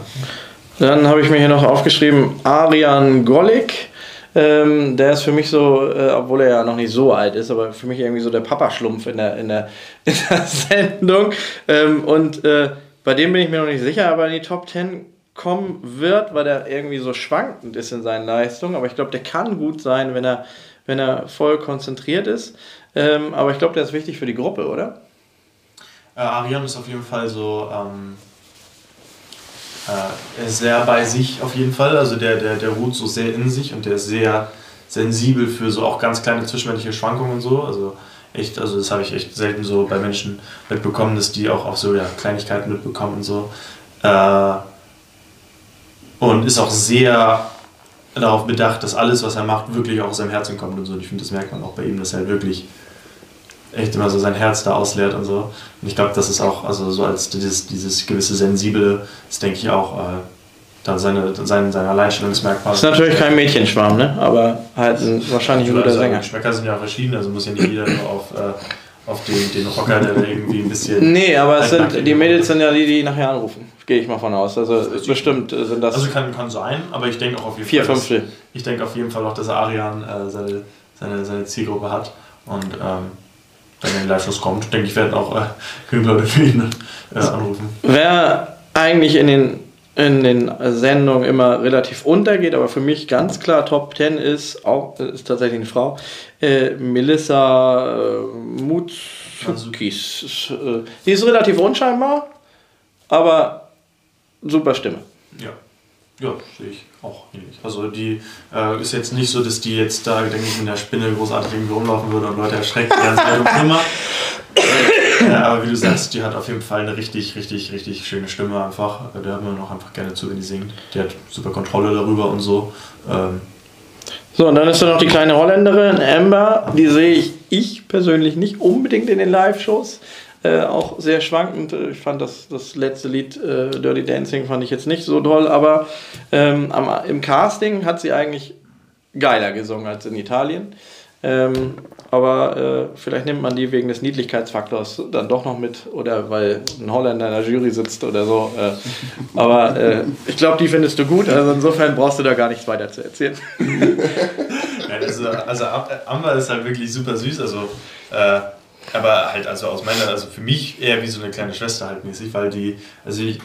Dann habe ich mir hier noch aufgeschrieben, Arian Golik. Ähm, der ist für mich so, äh, obwohl er ja noch nicht so alt ist, aber für mich irgendwie so der Papa-Schlumpf in der, in der, in der Sendung. Ähm, und äh, bei dem bin ich mir noch nicht sicher, aber in die Top 10 kommen wird, weil er irgendwie so schwankend ist in seinen Leistungen. Aber ich glaube, der kann gut sein, wenn er, wenn er voll konzentriert ist. Ähm, aber ich glaube, der ist wichtig für die Gruppe, oder? Äh, Arian ist auf jeden Fall so ähm, äh, sehr bei sich auf jeden Fall. Also der, der, der ruht so sehr in sich und der ist sehr sensibel für so auch ganz kleine zwischenmenschliche Schwankungen und so. Also echt, also das habe ich echt selten so bei Menschen mitbekommen, dass die auch auf so ja, Kleinigkeiten mitbekommen und so. Äh, und ist auch sehr darauf bedacht, dass alles, was er macht, wirklich auch aus seinem Herzen kommt und so. Und ich finde, das merkt man auch bei ihm, dass er halt wirklich echt immer so sein Herz da ausleert und so. Und ich glaube, das ist auch, also so als dieses, dieses gewisse Sensible, das denke ich auch, äh, da seine, sein, sein Alleinstellungsmerkmal. Das ist natürlich kein Mädchenschwarm, ne? aber halt ein, wahrscheinlich ein guter also, Sänger. Geschmäcker sind ja auch verschieden, also muss ja nicht jeder nur auf, äh, auf den, den Rocker, der irgendwie ein bisschen. Nee, aber es sind, die Mädels sind ja die, die nachher anrufen. Gehe ich mal von aus. Also bestimmt sind das. Also kann, kann sein, aber ich denke auch auf jeden vier, Fall. Vier, Fünftel. Ich denke auf jeden Fall auch, dass Arian äh, seine, seine, seine Zielgruppe hat. Und ähm, wenn in Live-Shows kommt. Denke ich, werden auch äh, genug Leute für ihn äh, anrufen. Wer eigentlich in den, in den Sendungen immer relativ untergeht, aber für mich ganz klar Top 10 ist, auch, ist tatsächlich eine Frau, äh, Melissa äh, Mutsukis. Äh, die ist relativ unscheinbar, aber super Stimme. Ja. Ja, sehe ich auch ähnlich. Also die äh, ist jetzt nicht so, dass die jetzt da, denke ich, in der Spinne großartig irgendwie rumlaufen würde und Leute erschreckt die ganze Zeit und immer. ja, aber wie du sagst, die hat auf jeden Fall eine richtig, richtig, richtig schöne Stimme einfach. Da haben wir noch einfach gerne zu, wenn die singt. Die hat super Kontrolle darüber und so. Ähm, so, und dann ist da noch die kleine Holländerin, Amber. Die sehe ich, ich persönlich nicht unbedingt in den Live-Shows. Äh, auch sehr schwankend. Ich fand das, das letzte Lied äh, Dirty Dancing fand ich jetzt nicht so toll, aber ähm, am, im Casting hat sie eigentlich geiler gesungen als in Italien. Ähm, aber äh, vielleicht nimmt man die wegen des Niedlichkeitsfaktors dann doch noch mit oder weil ein Holländer in der Jury sitzt oder so. Äh, aber äh, ich glaube, die findest du gut, also insofern brauchst du da gar nichts weiter zu erzählen. ja, also, also Amber ist halt wirklich super süß. Also äh, aber halt also aus meiner, also für mich eher wie so eine kleine Schwester halt mäßig, weil die, also ich,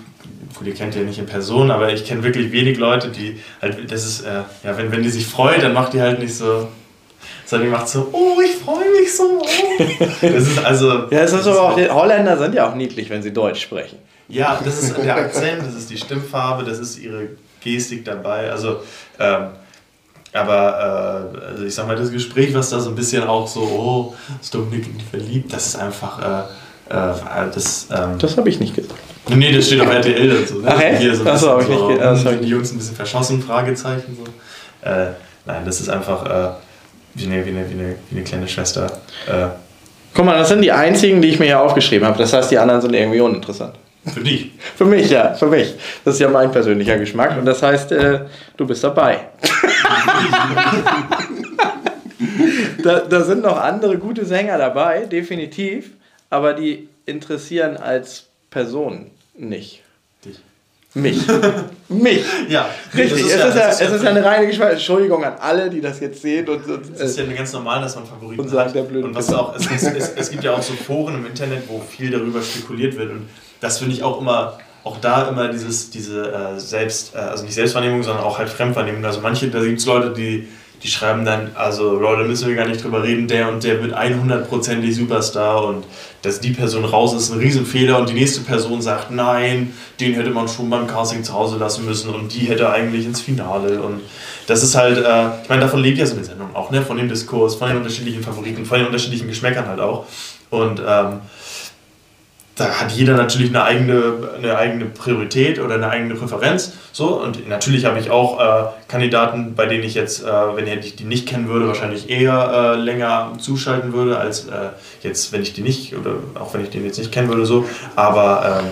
gut, ihr kennt ja nicht in Person, aber ich kenne wirklich wenig Leute, die halt, das ist, äh, ja, wenn, wenn die sich freut, dann macht die halt nicht so, Seitdem macht so, oh, ich freue mich so. Das ist also. Ja, es ist aber auch, die Holländer sind ja auch niedlich, wenn sie Deutsch sprechen. Ja, das ist der Akzent, das ist die Stimmfarbe, das ist ihre Gestik dabei. Also, ähm, aber äh, also ich sag mal, das Gespräch, was da so ein bisschen auch so, oh, ist Dominik verliebt, das ist einfach, äh, äh, das... Ähm, das habe ich nicht gesagt. Nee, das steht auf RTL dazu. Ne? Ach, Hier so Achso, habe ich nicht gesagt. Das die Jungs ein bisschen verschossen, Fragezeichen. So. Äh, nein, das ist einfach äh, wie, eine, wie, eine, wie, eine, wie eine kleine Schwester. Äh. Guck mal, das sind die einzigen, die ich mir hier aufgeschrieben habe. Das heißt, die anderen sind irgendwie uninteressant. Für dich? für mich, ja, für mich. Das ist ja mein persönlicher Geschmack und das heißt, äh, du bist dabei. da, da sind noch andere gute Sänger dabei, definitiv, aber die interessieren als Person nicht. Dich. Mich. Mich. Ja. Richtig. Es, ja, ist ja, es ist ja eine reine Geschmack. Entschuldigung an alle, die das jetzt sehen. Und, und, es ist ja ganz normal, dass man Favoriten und sagt, der blöde Und was auch, es, es, es, gibt ja auch so Foren im Internet, wo viel darüber spekuliert wird. Und das finde ich auch immer, auch da immer dieses, diese äh, Selbst, äh, also nicht Selbstwahrnehmung, sondern auch halt Fremdwahrnehmung. Also manche, da gibt es Leute, die, die schreiben dann, also Leute, müssen wir gar nicht drüber reden, der und der wird 100%ig Superstar und dass die Person raus ist, ein Riesenfehler und die nächste Person sagt, nein, den hätte man schon beim Casting zu Hause lassen müssen und die hätte eigentlich ins Finale und das ist halt, äh, ich meine, davon lebt ja so eine Sendung auch, ne? von dem Diskurs, von den unterschiedlichen Favoriten, von den unterschiedlichen Geschmäckern halt auch und ähm, da hat jeder natürlich eine eigene, eine eigene Priorität oder eine eigene Präferenz. So, und natürlich habe ich auch äh, Kandidaten, bei denen ich jetzt, äh, wenn ich die nicht kennen würde, wahrscheinlich eher äh, länger zuschalten würde, als äh, jetzt, wenn ich die nicht, oder auch wenn ich den jetzt nicht kennen würde, so. Aber ähm,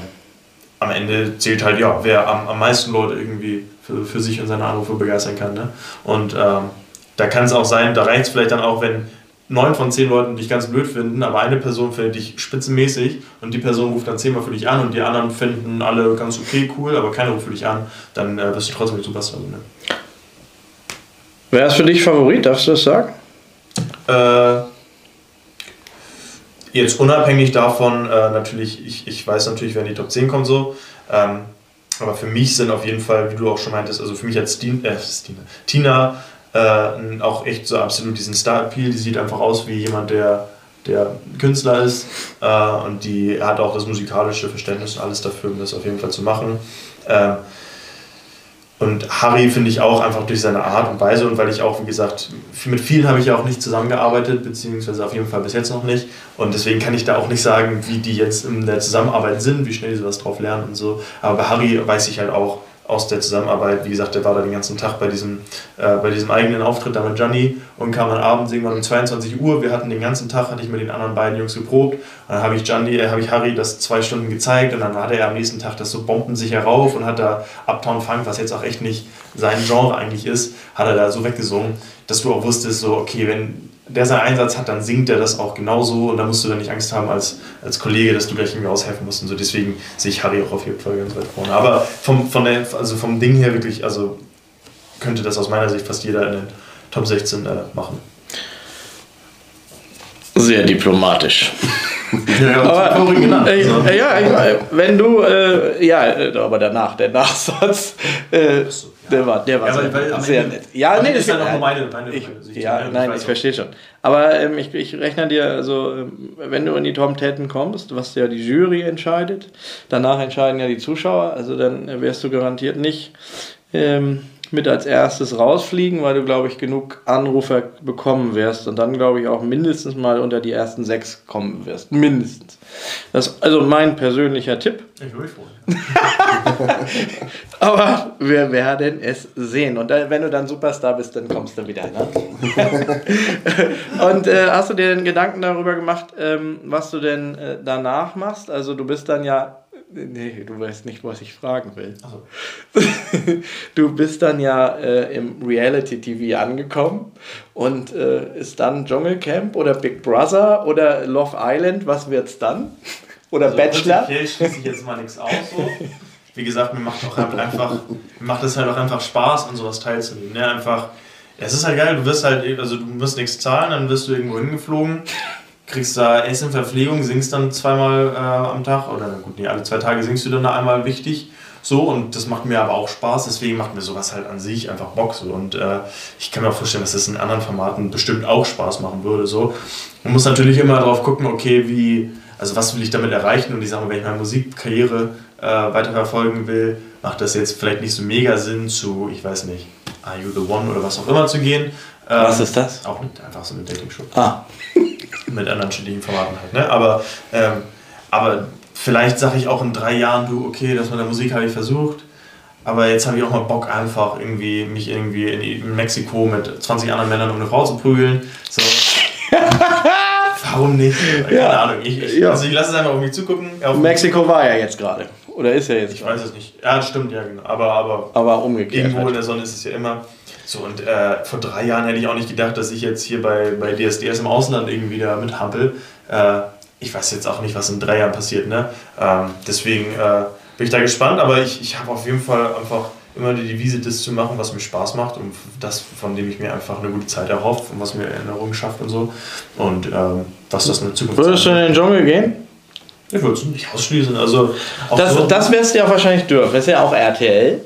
am Ende zählt halt, ja, wer am, am meisten Leute irgendwie für, für sich und seine Anrufe begeistern kann. Ne? Und ähm, da kann es auch sein, da reicht es vielleicht dann auch, wenn neun von zehn Leuten dich ganz blöd finden, aber eine Person findet dich spitzenmäßig und die Person ruft dann zehnmal für dich an und die anderen finden alle ganz okay, cool, aber keiner ruft für dich an, dann äh, wirst du trotzdem nicht Superstar. Ne? Wer ist für dich Favorit, darfst du das sagen? Äh, jetzt unabhängig davon, äh, natürlich, ich, ich weiß natürlich, wer in die Top 10 kommt so, ähm, aber für mich sind auf jeden Fall, wie du auch schon meintest, also für mich als Stin, äh, Stina, Tina äh, auch echt so absolut diesen Star-Appeal. Die sieht einfach aus wie jemand, der, der Künstler ist äh, und die hat auch das musikalische Verständnis und alles dafür, um das auf jeden Fall zu machen. Äh, und Harry finde ich auch einfach durch seine Art und Weise und weil ich auch, wie gesagt, mit vielen habe ich ja auch nicht zusammengearbeitet, beziehungsweise auf jeden Fall bis jetzt noch nicht. Und deswegen kann ich da auch nicht sagen, wie die jetzt in der Zusammenarbeit sind, wie schnell die sowas drauf lernen und so. Aber bei Harry weiß ich halt auch, aus der Zusammenarbeit. Wie gesagt, der war da den ganzen Tag bei diesem, äh, bei diesem eigenen Auftritt da mit Gianni und kam dann abends irgendwann um 22 Uhr. Wir hatten den ganzen Tag, hatte ich mit den anderen beiden Jungs geprobt. Und dann habe ich Gianni, äh, habe ich Harry das zwei Stunden gezeigt und dann hatte er am nächsten Tag das so bombensicher rauf und hat da Uptown Funk, was jetzt auch echt nicht sein Genre eigentlich ist, hat er da so weggesungen, dass du auch wusstest, so, okay, wenn der seinen Einsatz hat, dann singt er das auch genauso und da musst du dann nicht Angst haben als, als Kollege, dass du gleich irgendwie aushelfen musst und so. Deswegen sehe ich Harry auch auf jeden Fall ganz weit vorne. Aber vom, von der, also vom Ding her wirklich, also könnte das aus meiner Sicht fast jeder in den Top 16 äh, machen. Sehr diplomatisch. ja, aber, äh, äh, ja, ich, wenn du, äh, ja, äh, aber danach, der Nachsatz, äh, der war, der war ja, sehr, weil, sehr nett. Ja, nee, das ist ja noch meine, meine ich, Sicht, Ja, ja nein, ich, ich verstehe schon. Aber ähm, ich, ich rechne dir, also, wenn du in die Tom Taten kommst, was ja die Jury entscheidet, danach entscheiden ja die Zuschauer, also dann wärst du garantiert nicht ähm, mit als erstes rausfliegen, weil du, glaube ich, genug Anrufer bekommen wirst und dann, glaube ich, auch mindestens mal unter die ersten sechs kommen wirst. Mindestens. Das ist also mein persönlicher Tipp. Ich will freuen. Aber wir werden es sehen. Und wenn du dann Superstar bist, dann kommst du wieder. Ne? und äh, hast du dir den Gedanken darüber gemacht, ähm, was du denn äh, danach machst? Also du bist dann ja Nee, du weißt nicht, was ich fragen will. So. Du bist dann ja äh, im Reality-TV angekommen und äh, ist dann Dschungelcamp oder Big Brother oder Love Island, was wird's dann? Oder also, Bachelor? Hier schließe ich jetzt mal nichts aus. So. Wie gesagt, mir macht auch halt einfach, mir macht es halt auch einfach Spaß, an sowas teilzunehmen. Ne? Einfach, es ist halt geil, du wirst halt, also du musst nichts zahlen, dann wirst du irgendwo hingeflogen kriegst da Essen, Verpflegung, singst dann zweimal äh, am Tag oder gut, nee, alle zwei Tage singst du dann da einmal wichtig. So, und das macht mir aber auch Spaß, deswegen macht mir sowas halt an sich einfach Bock. So. Und äh, ich kann mir auch vorstellen, dass das in anderen Formaten bestimmt auch Spaß machen würde. So. Man muss natürlich immer darauf gucken, okay, wie, also was will ich damit erreichen? Und ich sage mal, wenn ich meine Musikkarriere äh, weiterverfolgen will, macht das jetzt vielleicht nicht so mega Sinn zu, ich weiß nicht, Are You the One oder was auch immer zu gehen. Ähm, was ist das? Auch mit, einfach so eine Dating-Show. Ah. mit anderen unterschiedlichen Formaten halt. Ne? Aber, ähm, aber vielleicht sage ich auch in drei Jahren, du, okay, das mit der Musik habe ich versucht, aber jetzt habe ich auch mal Bock, einfach irgendwie mich irgendwie in, Mexiko mit 20 anderen Männern um eine Frau zu prügeln. So. Warum nicht? Keine ja. Ahnung. Ich, ich, ja. Also ich lasse es einfach auf mich zugucken. Auf Mexiko war ja jetzt gerade. Oder ist er jetzt? Ich weiß es nicht. Ja, stimmt, ja, genau. Aber, aber, aber umgekehrt. Irgendwo halt. in der Sonne ist es ja immer. So, und äh, vor drei Jahren hätte ich auch nicht gedacht, dass ich jetzt hier bei, bei DSDS im Ausland irgendwie da mithampel. Äh, ich weiß jetzt auch nicht, was in drei Jahren passiert. Ne? Ähm, deswegen äh, bin ich da gespannt, aber ich, ich habe auf jeden Fall einfach immer die Devise, das zu machen, was mir Spaß macht und das, von dem ich mir einfach eine gute Zeit erhoffe und was mir Erinnerungen schafft und so. Und ähm, was das in der Zukunft Würdest du in den Dschungel gehen? Ich würde es nicht ausschließen. Also das, so das wirst du ja wahrscheinlich dürfen. Das ist ja auch RTL.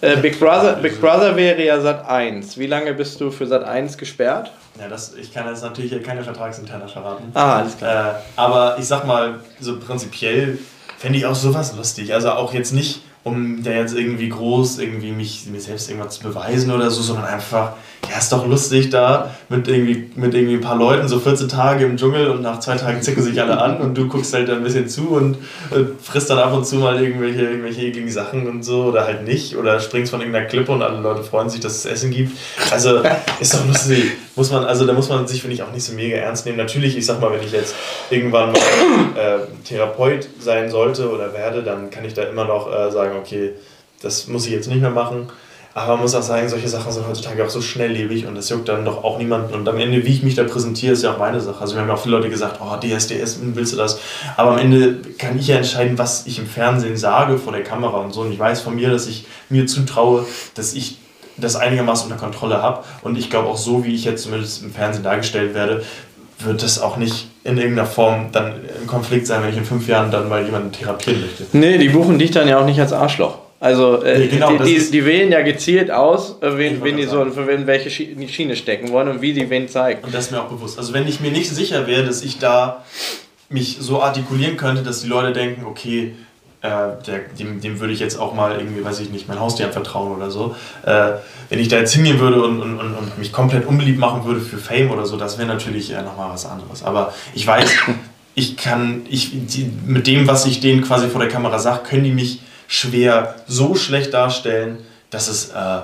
Äh, Big, Brother, Big Brother wäre ja Sat 1. Wie lange bist du für Sat 1 gesperrt? Ja, das, ich kann jetzt natürlich keine Vertragsinterne verraten. Ah, alles klar. Äh, aber ich sag mal, so prinzipiell fände ich auch sowas lustig. Also auch jetzt nicht, um da jetzt irgendwie groß irgendwie mich mir selbst irgendwas zu beweisen oder so, sondern einfach, ja, ist doch lustig da mit irgendwie, mit irgendwie ein paar Leuten, so 14 Tage im Dschungel und nach zwei Tagen zicken sich alle an und du guckst halt ein bisschen zu und, und frisst dann ab und zu mal irgendwelche, irgendwelche ekligen Sachen und so oder halt nicht oder springst von irgendeiner Klippe und alle Leute freuen sich, dass es Essen gibt. Also ist doch lustig. Muss man, also da muss man sich, finde ich, auch nicht so mega ernst nehmen. Natürlich, ich sag mal, wenn ich jetzt irgendwann mal äh, Therapeut sein sollte oder werde, dann kann ich da immer noch äh, sagen, okay, das muss ich jetzt nicht mehr machen aber man muss auch sagen, solche Sachen sind heutzutage auch so schnelllebig und das juckt dann doch auch niemanden. Und am Ende, wie ich mich da präsentiere, ist ja auch meine Sache. Also wir haben ja auch viele Leute gesagt, oh, DSDS, willst du das? Aber am Ende kann ich ja entscheiden, was ich im Fernsehen sage vor der Kamera und so. Und ich weiß von mir, dass ich mir zutraue, dass ich das einigermaßen unter Kontrolle habe. Und ich glaube auch so, wie ich jetzt zumindest im Fernsehen dargestellt werde, wird das auch nicht in irgendeiner Form dann ein Konflikt sein, wenn ich in fünf Jahren dann mal jemanden therapieren möchte. Nee, die buchen dich dann ja auch nicht als Arschloch. Also äh, nee, genau, die, die, die, wählen ja gezielt aus, äh, wen, wen die so für wen welche Schiene stecken wollen und wie die wen zeigen. Und das ist mir auch bewusst. Also wenn ich mir nicht sicher wäre, dass ich da mich so artikulieren könnte, dass die Leute denken, okay, äh, der, dem, dem würde ich jetzt auch mal irgendwie, weiß ich nicht, mein Haustier vertrauen oder so. Äh, wenn ich da jetzt hingehen würde und, und, und, und, mich komplett unbeliebt machen würde für Fame oder so, das wäre natürlich äh, nochmal was anderes. Aber ich weiß, ich kann, ich, die, mit dem, was ich denen quasi vor der Kamera sage, können die mich schwer so schlecht darstellen, dass es äh,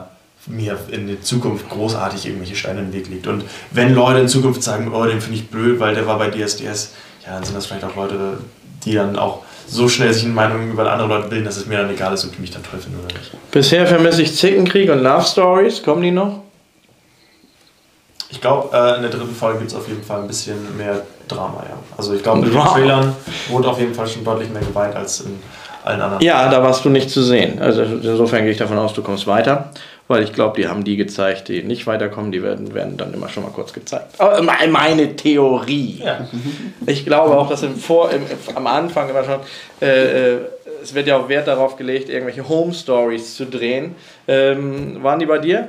mir in der Zukunft großartig irgendwelche Steine im Weg liegt. Und wenn Leute in Zukunft sagen, oh, den finde ich blöd, weil der war bei DSDS, ja, dann sind das vielleicht auch Leute, die dann auch so schnell sich in Meinungen über andere Leute bilden, dass es mir dann egal ist, ob die mich dann toll finden oder nicht. Bisher vermisse ich Zickenkrieg und Love Stories. Kommen die noch? Ich glaube, äh, in der dritten Folge gibt es auf jeden Fall ein bisschen mehr Drama, ja. Also ich glaube, in den Trailern wurde auf jeden Fall schon deutlich mehr geweint als in allen anderen. Ja, da warst du nicht zu sehen. Also insofern gehe ich davon aus, du kommst weiter, weil ich glaube, die haben die gezeigt, die nicht weiterkommen, die werden, werden dann immer schon mal kurz gezeigt. Aber meine Theorie. Ja. Ich glaube auch, dass im Vor, im, am Anfang immer schon, äh, äh, es wird ja auch Wert darauf gelegt, irgendwelche Home Stories zu drehen. Ähm, waren die bei dir?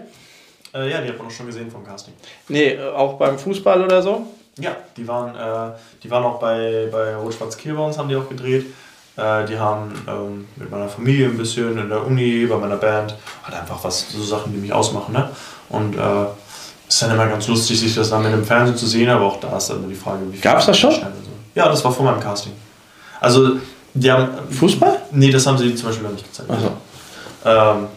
Äh, ja, die hat man auch schon gesehen vom Casting. Nee, auch beim Fußball oder so? Ja, die waren, äh, die waren auch bei, bei Rot-Schwarz-Kiel bei uns, haben die auch gedreht. Äh, die haben ähm, mit meiner Familie ein bisschen in der Uni, bei meiner Band, halt einfach was, so Sachen, die mich ausmachen. Ne? Und äh, ist dann immer ganz lustig, sich das dann mit dem Fernsehen zu sehen, aber auch da ist dann immer die Frage, wie viel. Gab es das schon? So. Ja, das war vor meinem Casting. Also, die haben. Fußball? Nee, das haben sie zum Beispiel noch nicht gezeigt. Also. Ähm,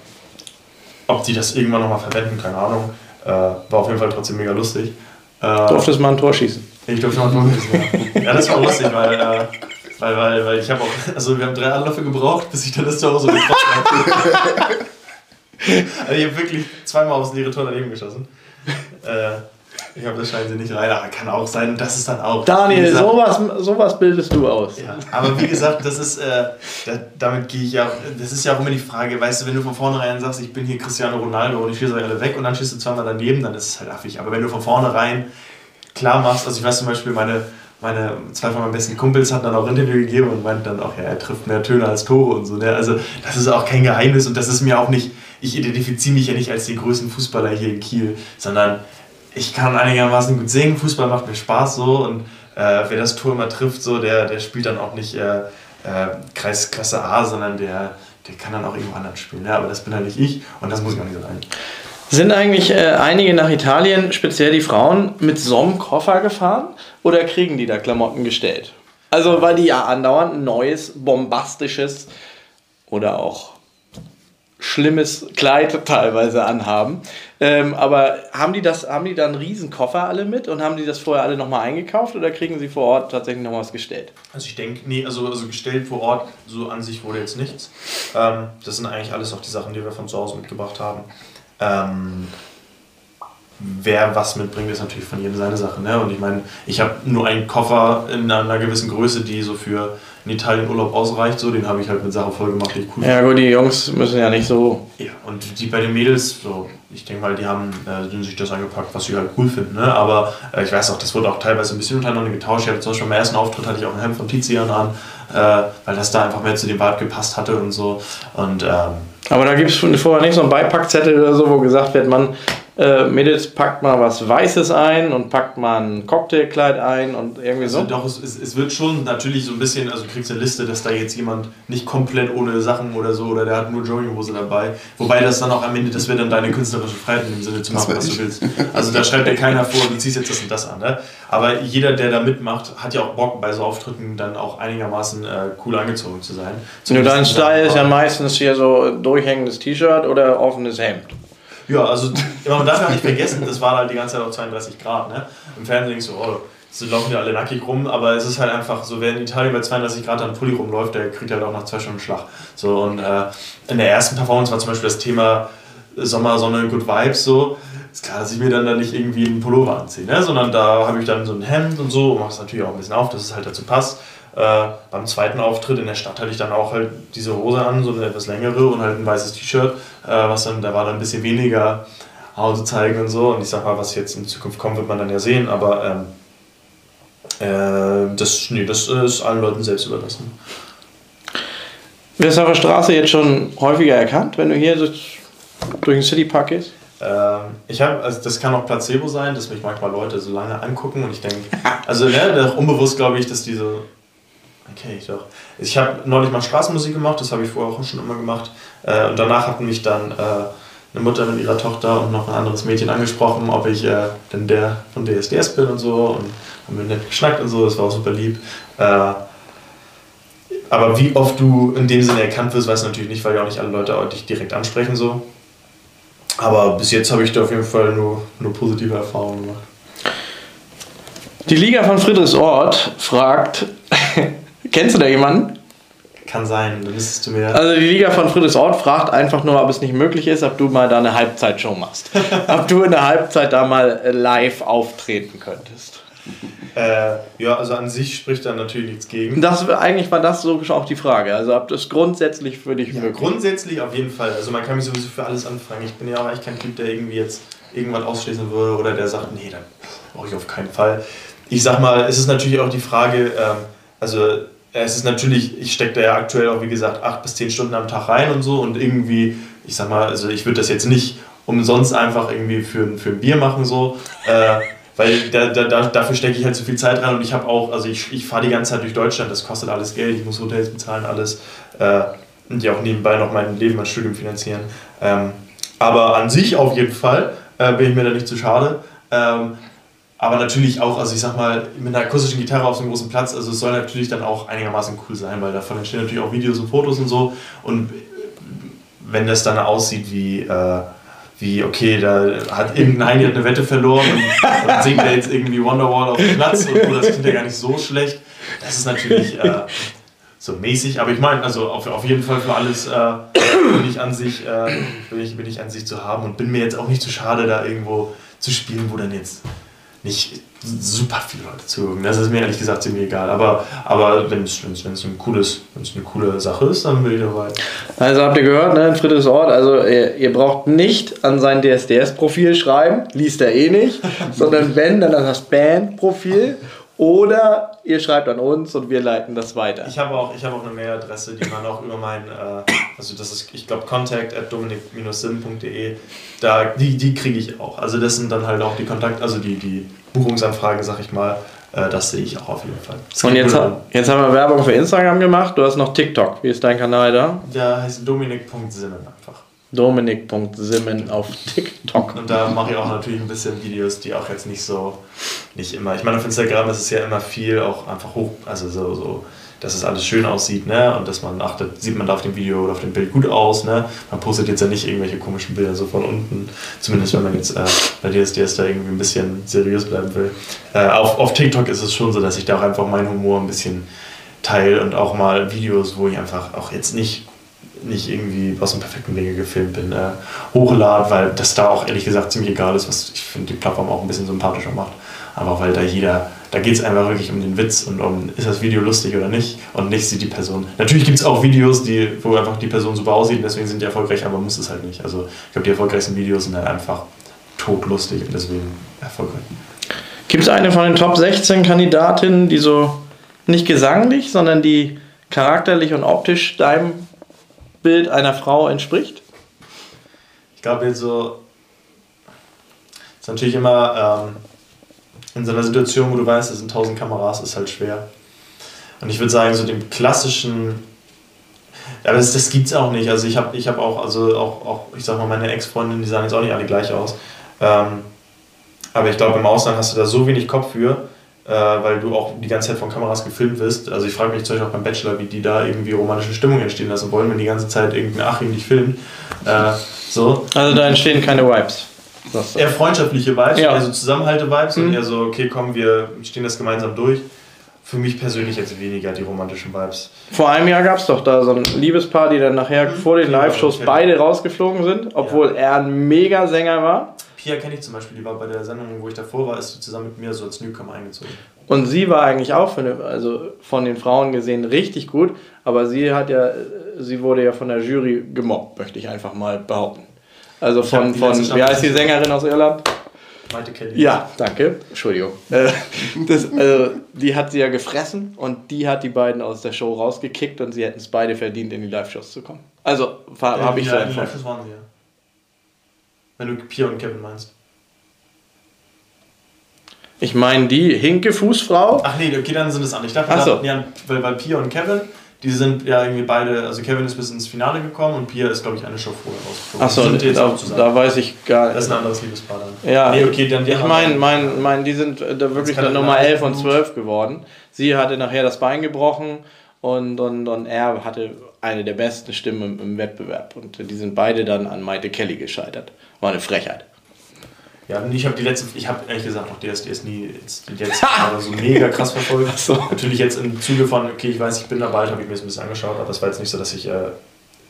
ob die das irgendwann nochmal verwenden, keine Ahnung. Äh, war auf jeden Fall trotzdem mega lustig. Äh, Durftest mal ein Tor schießen? Ich durfte mal ein Tor schießen, ja. ja. das war lustig, weil äh, weil, weil, weil ich habe auch, also wir haben drei Anläufe gebraucht, bis ich dann das Tor so getroffen habe. also ich habe wirklich zweimal aufs leere Tor daneben geschossen. Äh, ich habe das scheinen sie nicht rein, aber kann auch sein, das ist dann auch. Daniel, gesagt, sowas, sowas bildest du aus. Ja, aber wie gesagt, das ist, äh, da, damit gehe ich ja, das ist ja auch immer die Frage, weißt du, wenn du von vornherein sagst, ich bin hier Cristiano Ronaldo und ich schieße euch alle weg und dann schießt du zweimal daneben, dann ist es halt affig. Aber wenn du von vornherein klar machst, also ich weiß zum Beispiel, meine meine, zwei von meinen besten Kumpels hatten dann auch Interview gegeben und meinten dann auch, ja, er trifft mehr Töne als Tore und so. Ne? Also das ist auch kein Geheimnis und das ist mir auch nicht, ich identifiziere mich ja nicht als den größten Fußballer hier in Kiel, sondern ich kann einigermaßen gut singen, Fußball macht mir Spaß so und äh, wer das Tor immer trifft, so, der, der spielt dann auch nicht äh, äh, Kreisklasse A, sondern der, der kann dann auch irgendwo anders spielen. Ja, aber das bin halt nicht ich und das muss ich auch nicht sein. Sind eigentlich äh, einige nach Italien, speziell die Frauen, mit so einem Koffer gefahren oder kriegen die da Klamotten gestellt? Also, weil die ja andauernd ein neues, bombastisches oder auch schlimmes Kleid teilweise anhaben. Ähm, aber haben die das, haben die da einen riesen Koffer alle mit und haben die das vorher alle nochmal eingekauft oder kriegen sie vor Ort tatsächlich noch was gestellt? Also ich denke, nee, also, also gestellt vor Ort, so an sich wurde jetzt nichts. Ähm, das sind eigentlich alles auch die Sachen, die wir von zu Hause mitgebracht haben. Ähm, wer was mitbringt, ist natürlich von jedem seine Sache. Ne? Und ich meine, ich habe nur einen Koffer in einer gewissen Größe, die so für in Italien Urlaub ausreicht. So, den habe ich halt mit Sachen voll gemacht, die ich cool Ja gut, die Jungs müssen ja nicht so... Ja, und die bei den Mädels, so, ich denke mal, die haben äh, sich das angepackt, was sie halt cool finden. Ne? Aber äh, ich weiß auch, das wurde auch teilweise ein bisschen untereinander getauscht. Ich hatte zum Beispiel beim ersten Auftritt hatte ich auch ein Hemd von Tizian an, äh, weil das da einfach mehr zu dem Bart gepasst hatte und so. Und ähm, aber da gibt es vorher nicht so einen Beipackzettel oder so, wo gesagt wird, man, äh, Mädels, packt mal was Weißes ein und packt mal ein Cocktailkleid ein und irgendwie also so. Doch, es, es wird schon natürlich so ein bisschen, also du kriegst eine Liste, dass da jetzt jemand nicht komplett ohne Sachen oder so oder der hat nur Jogginghose dabei. Wobei das dann auch am Ende, das wird dann deine künstlerische Freiheit in dem Sinne zu machen, was du willst. Also da schreibt ja keiner vor, du ziehst jetzt das und das an. Ne? Aber jeder, der da mitmacht, hat ja auch Bock bei so Auftritten dann auch einigermaßen äh, cool angezogen zu sein. Nur dein Style ist ja meistens hier so durchhängendes T-Shirt oder offenes Hemd. Ja, also man darf ja nicht vergessen, das war halt die ganze Zeit auf 32 Grad. Ne? Im Fernsehen denkst du, oh, so laufen ja alle nackig rum, aber es ist halt einfach so, wer in Italien bei 32 Grad an Pulli rumläuft, der kriegt halt auch nach zwei Stunden Schlag. So, und äh, in der ersten Performance war zum Beispiel das Thema Sommer, Sonne, Good Vibes so. Ist klar, dass ich mir dann da nicht irgendwie einen Pullover anziehe, ne? sondern da habe ich dann so ein Hemd und so und mache es natürlich auch ein bisschen auf, dass es halt dazu passt. Äh, beim zweiten Auftritt in der Stadt hatte ich dann auch halt diese Hose an, so eine etwas längere und halt ein weißes T-Shirt, äh, was dann, da war dann ein bisschen weniger Hause zeigen und so. Und ich sag mal, was jetzt in Zukunft kommt, wird man dann ja sehen, aber ähm, äh, das, nee, das ist allen Leuten selbst überlassen. Wirst du auf der Straße jetzt schon häufiger erkannt, wenn du hier durch den Citypark gehst? Ähm, ich habe, also das kann auch Placebo sein, dass mich manchmal Leute so lange angucken und ich denke, also ne, unbewusst glaube ich, dass diese Okay, ich doch. Ich habe neulich mal Straßenmusik gemacht, das habe ich vorher auch schon immer gemacht. Äh, und danach hatten mich dann äh, eine Mutter mit ihrer Tochter und noch ein anderes Mädchen angesprochen, ob ich äh, denn der von DSDS bin und so. Und haben wir nett geschnackt und so, das war auch super lieb. Äh, aber wie oft du in dem Sinne erkannt wirst, weiß ich natürlich nicht, weil ja auch nicht alle Leute dich direkt ansprechen. so. Aber bis jetzt habe ich da auf jeden Fall nur, nur positive Erfahrungen gemacht. Die Liga von Friedrichsort fragt, Kennst du da jemanden? Kann sein, dann müsstest du mir. Also die Liga von Friedrichsort fragt einfach nur, ob es nicht möglich ist, ob du mal da eine Halbzeitshow machst. ob du in der Halbzeit da mal äh, live auftreten könntest. Äh, ja, also an sich spricht da natürlich nichts gegen. Das, eigentlich war das so auch die Frage. Also ob das grundsätzlich für dich ja, möglich Grundsätzlich auf jeden Fall. Also man kann mich sowieso für alles anfangen. Ich bin ja auch eigentlich kein Typ, der irgendwie jetzt irgendwann ausschließen würde oder der sagt, nee, dann brauche ich auf keinen Fall. Ich sag mal, es ist natürlich auch die Frage, ähm, also es ist natürlich, ich stecke da ja aktuell auch, wie gesagt, acht bis zehn Stunden am Tag rein und so und irgendwie, ich sag mal, also ich würde das jetzt nicht umsonst einfach irgendwie für, für ein Bier machen, so. Äh, weil da, da, dafür stecke ich halt so viel Zeit rein und ich habe auch, also ich, ich fahre die ganze Zeit durch Deutschland, das kostet alles Geld, ich muss Hotels bezahlen, alles. Äh, und ja auch nebenbei noch mein Leben, mein Studium finanzieren. Ähm, aber an sich auf jeden Fall äh, bin ich mir da nicht zu schade. Ähm, aber natürlich auch, also ich sag mal, mit einer akustischen Gitarre auf so einem großen Platz, also es soll natürlich dann auch einigermaßen cool sein, weil davon entstehen natürlich auch Videos und Fotos und so. Und wenn das dann aussieht wie, äh, wie okay, da hat irgendein Heini eine Wette verloren und dann singt er jetzt irgendwie Wonderwall auf dem Platz und das klingt ja gar nicht so schlecht. Das ist natürlich äh, so mäßig, aber ich meine, also auf, auf jeden Fall für alles äh, bin ich an sich, äh, bin, ich, bin ich an sich zu haben und bin mir jetzt auch nicht zu schade, da irgendwo zu spielen, wo dann jetzt nicht super viele Leute zugucken. Das ist mir ehrlich gesagt ziemlich egal. Aber, aber wenn es ein cooles, wenn es eine coole Sache ist, dann will ich dabei. Also habt ihr gehört, ne, Friedrichs Ort, also ihr, ihr braucht nicht an sein DSDS-Profil schreiben, liest er eh nicht, sondern wenn, dann an das Band-Profil Oder ihr schreibt an uns und wir leiten das weiter. Ich habe auch, ich habe auch eine Mailadresse, die man auch über mein, äh, also das ist, ich glaube, contact at dominik-sim.de, da, die, die kriege ich auch. Also das sind dann halt auch die Kontakt, also die, die Buchungsanfrage, sag ich mal, äh, das sehe ich auch auf jeden Fall. Das Und jetzt, ha- jetzt haben wir Werbung für Instagram gemacht. Du hast noch TikTok. Wie ist dein Kanal da? Der heißt dominik.simmen einfach. Dominik.simmen auf TikTok. Und da mache ich auch natürlich ein bisschen Videos, die auch jetzt nicht so, nicht immer. Ich meine, auf Instagram ist es ja immer viel auch einfach hoch, also so, so dass es alles schön aussieht, ne? Und dass man achtet, sieht man da auf dem Video oder auf dem Bild gut aus, ne? Man postet jetzt ja nicht irgendwelche komischen Bilder so von unten. Zumindest wenn man jetzt äh, bei DSDS da irgendwie ein bisschen seriös bleiben will. Äh, auf, auf TikTok ist es schon so, dass ich da auch einfach meinen Humor ein bisschen teile und auch mal Videos, wo ich einfach auch jetzt nicht nicht irgendwie aus dem perfekten Winkel gefilmt bin, äh, hochlade, weil das da auch ehrlich gesagt ziemlich egal ist, was ich finde die Plattform auch ein bisschen sympathischer macht. Aber weil da jeder, da geht es einfach wirklich um den Witz und um, ist das Video lustig oder nicht und nicht sieht die Person. Natürlich gibt es auch Videos, die, wo einfach die Person super aussieht und deswegen sind die erfolgreich, aber muss es halt nicht. Also ich glaube, die erfolgreichsten Videos sind halt einfach totlustig und deswegen erfolgreich. Gibt es eine von den Top 16 Kandidatinnen, die so nicht gesanglich, sondern die charakterlich und optisch deinem Bild einer Frau entspricht? Ich glaube jetzt so, ist natürlich immer ähm, in so einer Situation, wo du weißt, es sind tausend Kameras, ist halt schwer. Und ich würde sagen, so dem klassischen, ja, das, das es auch nicht. Also ich habe ich hab auch, also auch, auch, ich sag mal, meine Ex-Freundinnen, die sahen jetzt auch nicht alle gleich aus. Ähm, aber ich glaube, im Ausland hast du da so wenig Kopf für, äh, weil du auch die ganze Zeit von Kameras gefilmt wirst. Also ich frage mich zum Beispiel auch beim Bachelor, wie die da irgendwie romantische Stimmung entstehen lassen wollen, wenn die ganze Zeit irgendein Achim dich filmt. Äh, so. Also da entstehen keine Vibes. Eher freundschaftliche Vibes, Ja. eher so Zusammenhalte-Vibes und Mhm. eher so, okay, komm, wir stehen das gemeinsam durch. Für mich persönlich jetzt weniger die romantischen Vibes. Vor einem Jahr gab es doch da so ein Liebespaar, die dann nachher vor den Ja, Live-Shows beide rausgeflogen sind, obwohl er ein Mega-Sänger war. Pia kenne ich zum Beispiel, die war bei der Sendung, wo ich davor war, ist sie zusammen mit mir so als Newcomer eingezogen. Und sie war eigentlich auch für eine, also von den Frauen gesehen richtig gut, aber sie hat ja, sie wurde ja von der Jury gemobbt, möchte ich einfach mal behaupten. Also von, von wie heißt die Sängerin aus Irland? Maite Kelly. Ja, danke. Entschuldigung. Äh, das, also, die hat sie ja gefressen und die hat die beiden aus der Show rausgekickt und sie hätten es beide verdient, in die Live-Shows zu kommen. Also, habe ich so ja, die. Live-Shows waren sie ja. Wenn du Pia und Kevin meinst. Ich meine, die hinke Fußfrau. Ach nee, okay, dann sind es andere. Ich dachte, Ach so. ja, weil, weil Pia und Kevin, die sind ja irgendwie beide, also Kevin ist bis ins Finale gekommen und Pia ist, glaube ich, eine Show vorher rausgeflogen. Achso, Die sind jetzt da, auch zusammen. da weiß ich gar Das ist ein nicht. anderes Liebespaar dann. Ja, Nee, okay, dann die ich meine, mein, mein, die sind äh, da wirklich dann er Nummer nach- 11 und 12 geworden. Sie hatte nachher das Bein gebrochen und, und, und er hatte eine der besten Stimmen im, im Wettbewerb. Und die sind beide dann an Maite Kelly gescheitert. War eine Frechheit. Ja, und ich habe die letzte, ich habe ehrlich gesagt noch DSDS nie jetzt, jetzt aber so mega krass verfolgt. So. Natürlich jetzt im Zuge von, okay, ich weiß, ich bin dabei, habe ich mir das ein bisschen angeschaut, aber es war jetzt nicht so, dass ich äh,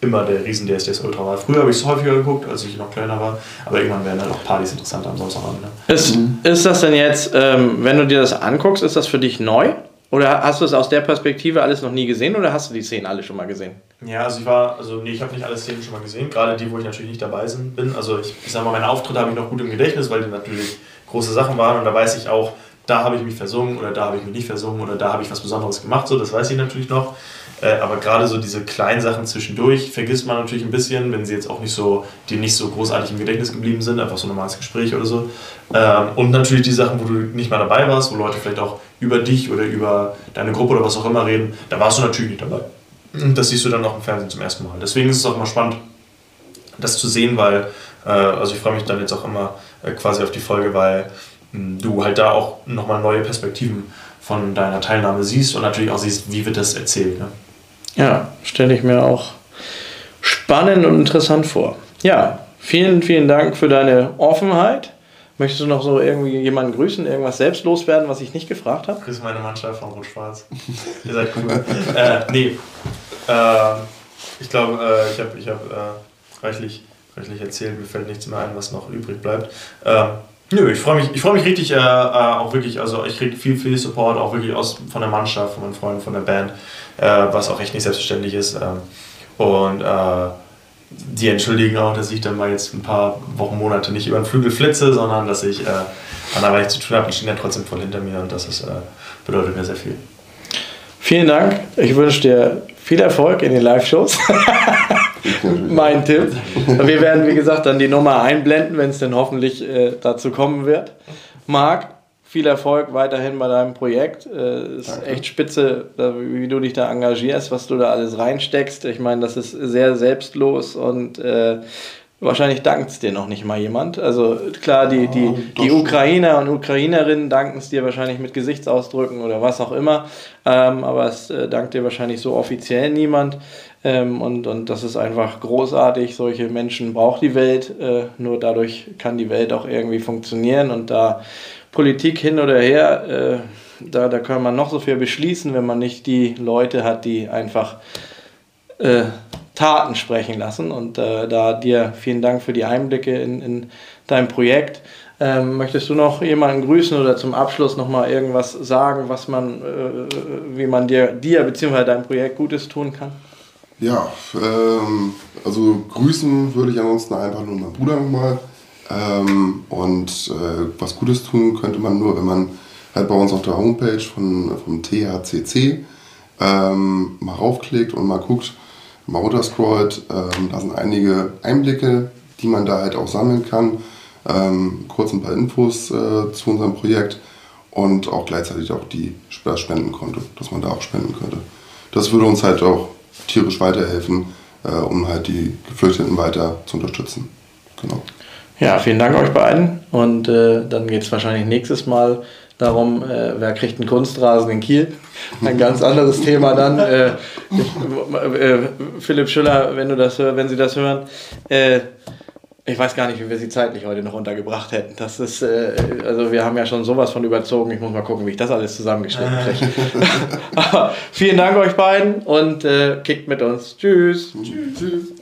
immer der riesen DSDS Ultra war. Früher habe ich es häufiger geguckt, als ich noch kleiner war, aber irgendwann werden halt auch Partys interessanter am Samstagabend. Ne? Ist, ist das denn jetzt, ähm, wenn du dir das anguckst, ist das für dich neu? Oder hast du es aus der Perspektive alles noch nie gesehen oder hast du die Szenen alle schon mal gesehen? Ja, also ich war, also nee, ich habe nicht alle Szenen schon mal gesehen, gerade die, wo ich natürlich nicht dabei bin. Also ich, ich sag mal, meine Auftritte habe ich noch gut im Gedächtnis, weil die natürlich große Sachen waren und da weiß ich auch, da habe ich mich versungen oder da habe ich mich nicht versungen oder da habe ich was Besonderes gemacht, so das weiß ich natürlich noch. Äh, aber gerade so diese kleinen Sachen zwischendurch vergisst man natürlich ein bisschen, wenn sie jetzt auch nicht so, die nicht so großartig im Gedächtnis geblieben sind, einfach so ein normales Gespräch oder so. Ähm, und natürlich die Sachen, wo du nicht mal dabei warst, wo Leute vielleicht auch über dich oder über deine Gruppe oder was auch immer reden, da warst du natürlich nicht dabei. Und das siehst du dann auch im Fernsehen zum ersten Mal. Deswegen ist es auch immer spannend, das zu sehen, weil, äh, also ich freue mich dann jetzt auch immer äh, quasi auf die Folge, weil mh, du halt da auch nochmal neue Perspektiven von deiner Teilnahme siehst und natürlich auch siehst, wie wird das erzählt. Ne? Ja, stelle ich mir auch spannend und interessant vor. Ja, vielen, vielen Dank für deine Offenheit. Möchtest du noch so irgendwie jemanden grüßen, irgendwas selbst loswerden, was ich nicht gefragt habe? Grüß meine Mannschaft von Rot-Schwarz. Ihr seid cool. äh, nee, äh, ich glaube, äh, ich habe ich hab, äh, reichlich, reichlich erzählt. Mir fällt nichts mehr ein, was noch übrig bleibt. Ähm, nö, ich freue mich, ich freu mich richtig, äh, äh, auch wirklich, also ich kriege viel, viel Support, auch wirklich aus, von der Mannschaft, von meinen Freunden, von der Band, äh, was auch echt nicht selbstverständlich ist. Ähm, und äh, die entschuldigen auch, dass ich dann mal jetzt ein paar Wochen, Monate nicht über den Flügel flitze, sondern dass ich äh, anderweitig zu tun habe. Die stehen ja trotzdem voll hinter mir und das ist, äh, bedeutet mir sehr viel. Vielen Dank. Ich wünsche dir viel Erfolg in den Live-Shows. mein Tipp. Wir werden, wie gesagt, dann die Nummer einblenden, wenn es denn hoffentlich äh, dazu kommen wird. Marc, viel Erfolg weiterhin bei deinem Projekt. Äh, ist Danke. echt spitze, wie du dich da engagierst, was du da alles reinsteckst. Ich meine, das ist sehr selbstlos und äh, wahrscheinlich dankt es dir noch nicht mal jemand. Also klar, die, die, die Ukrainer und Ukrainerinnen danken es dir wahrscheinlich mit Gesichtsausdrücken oder was auch immer. Ähm, aber es äh, dankt dir wahrscheinlich so offiziell niemand. Ähm, und, und das ist einfach großartig. Solche Menschen braucht die Welt. Äh, nur dadurch kann die Welt auch irgendwie funktionieren. Und da Politik hin oder her, äh, da, da kann man noch so viel beschließen, wenn man nicht die Leute hat, die einfach äh, Taten sprechen lassen. Und äh, da dir vielen Dank für die Einblicke in, in dein Projekt. Ähm, möchtest du noch jemanden grüßen oder zum Abschluss noch mal irgendwas sagen, was man, äh, wie man dir, dir bzw. deinem Projekt Gutes tun kann? Ja, ähm, also grüßen würde ich ansonsten einfach nur meinen Bruder nochmal. Ähm, und äh, was Gutes tun könnte man nur, wenn man halt bei uns auf der Homepage von, vom THCC ähm, mal raufklickt und mal guckt, mal runterscrollt. Ähm, da sind einige Einblicke, die man da halt auch sammeln kann. Ähm, kurz ein paar Infos äh, zu unserem Projekt und auch gleichzeitig auch die Spendenkonto, dass man da auch spenden könnte. Das würde uns halt auch tierisch weiterhelfen, äh, um halt die Geflüchteten weiter zu unterstützen. Genau. Ja, vielen Dank euch beiden. Und äh, dann geht es wahrscheinlich nächstes Mal darum, äh, wer kriegt einen Kunstrasen in Kiel. Ein ganz anderes Thema dann. Äh, äh Philipp Schüller, wenn, du das, wenn Sie das hören, äh, ich weiß gar nicht, wie wir sie zeitlich heute noch untergebracht hätten. Das ist, äh, also wir haben ja schon sowas von überzogen. Ich muss mal gucken, wie ich das alles zusammengeschnitten kriege. vielen Dank euch beiden und äh, kickt mit uns. Tschüss. Tschüss.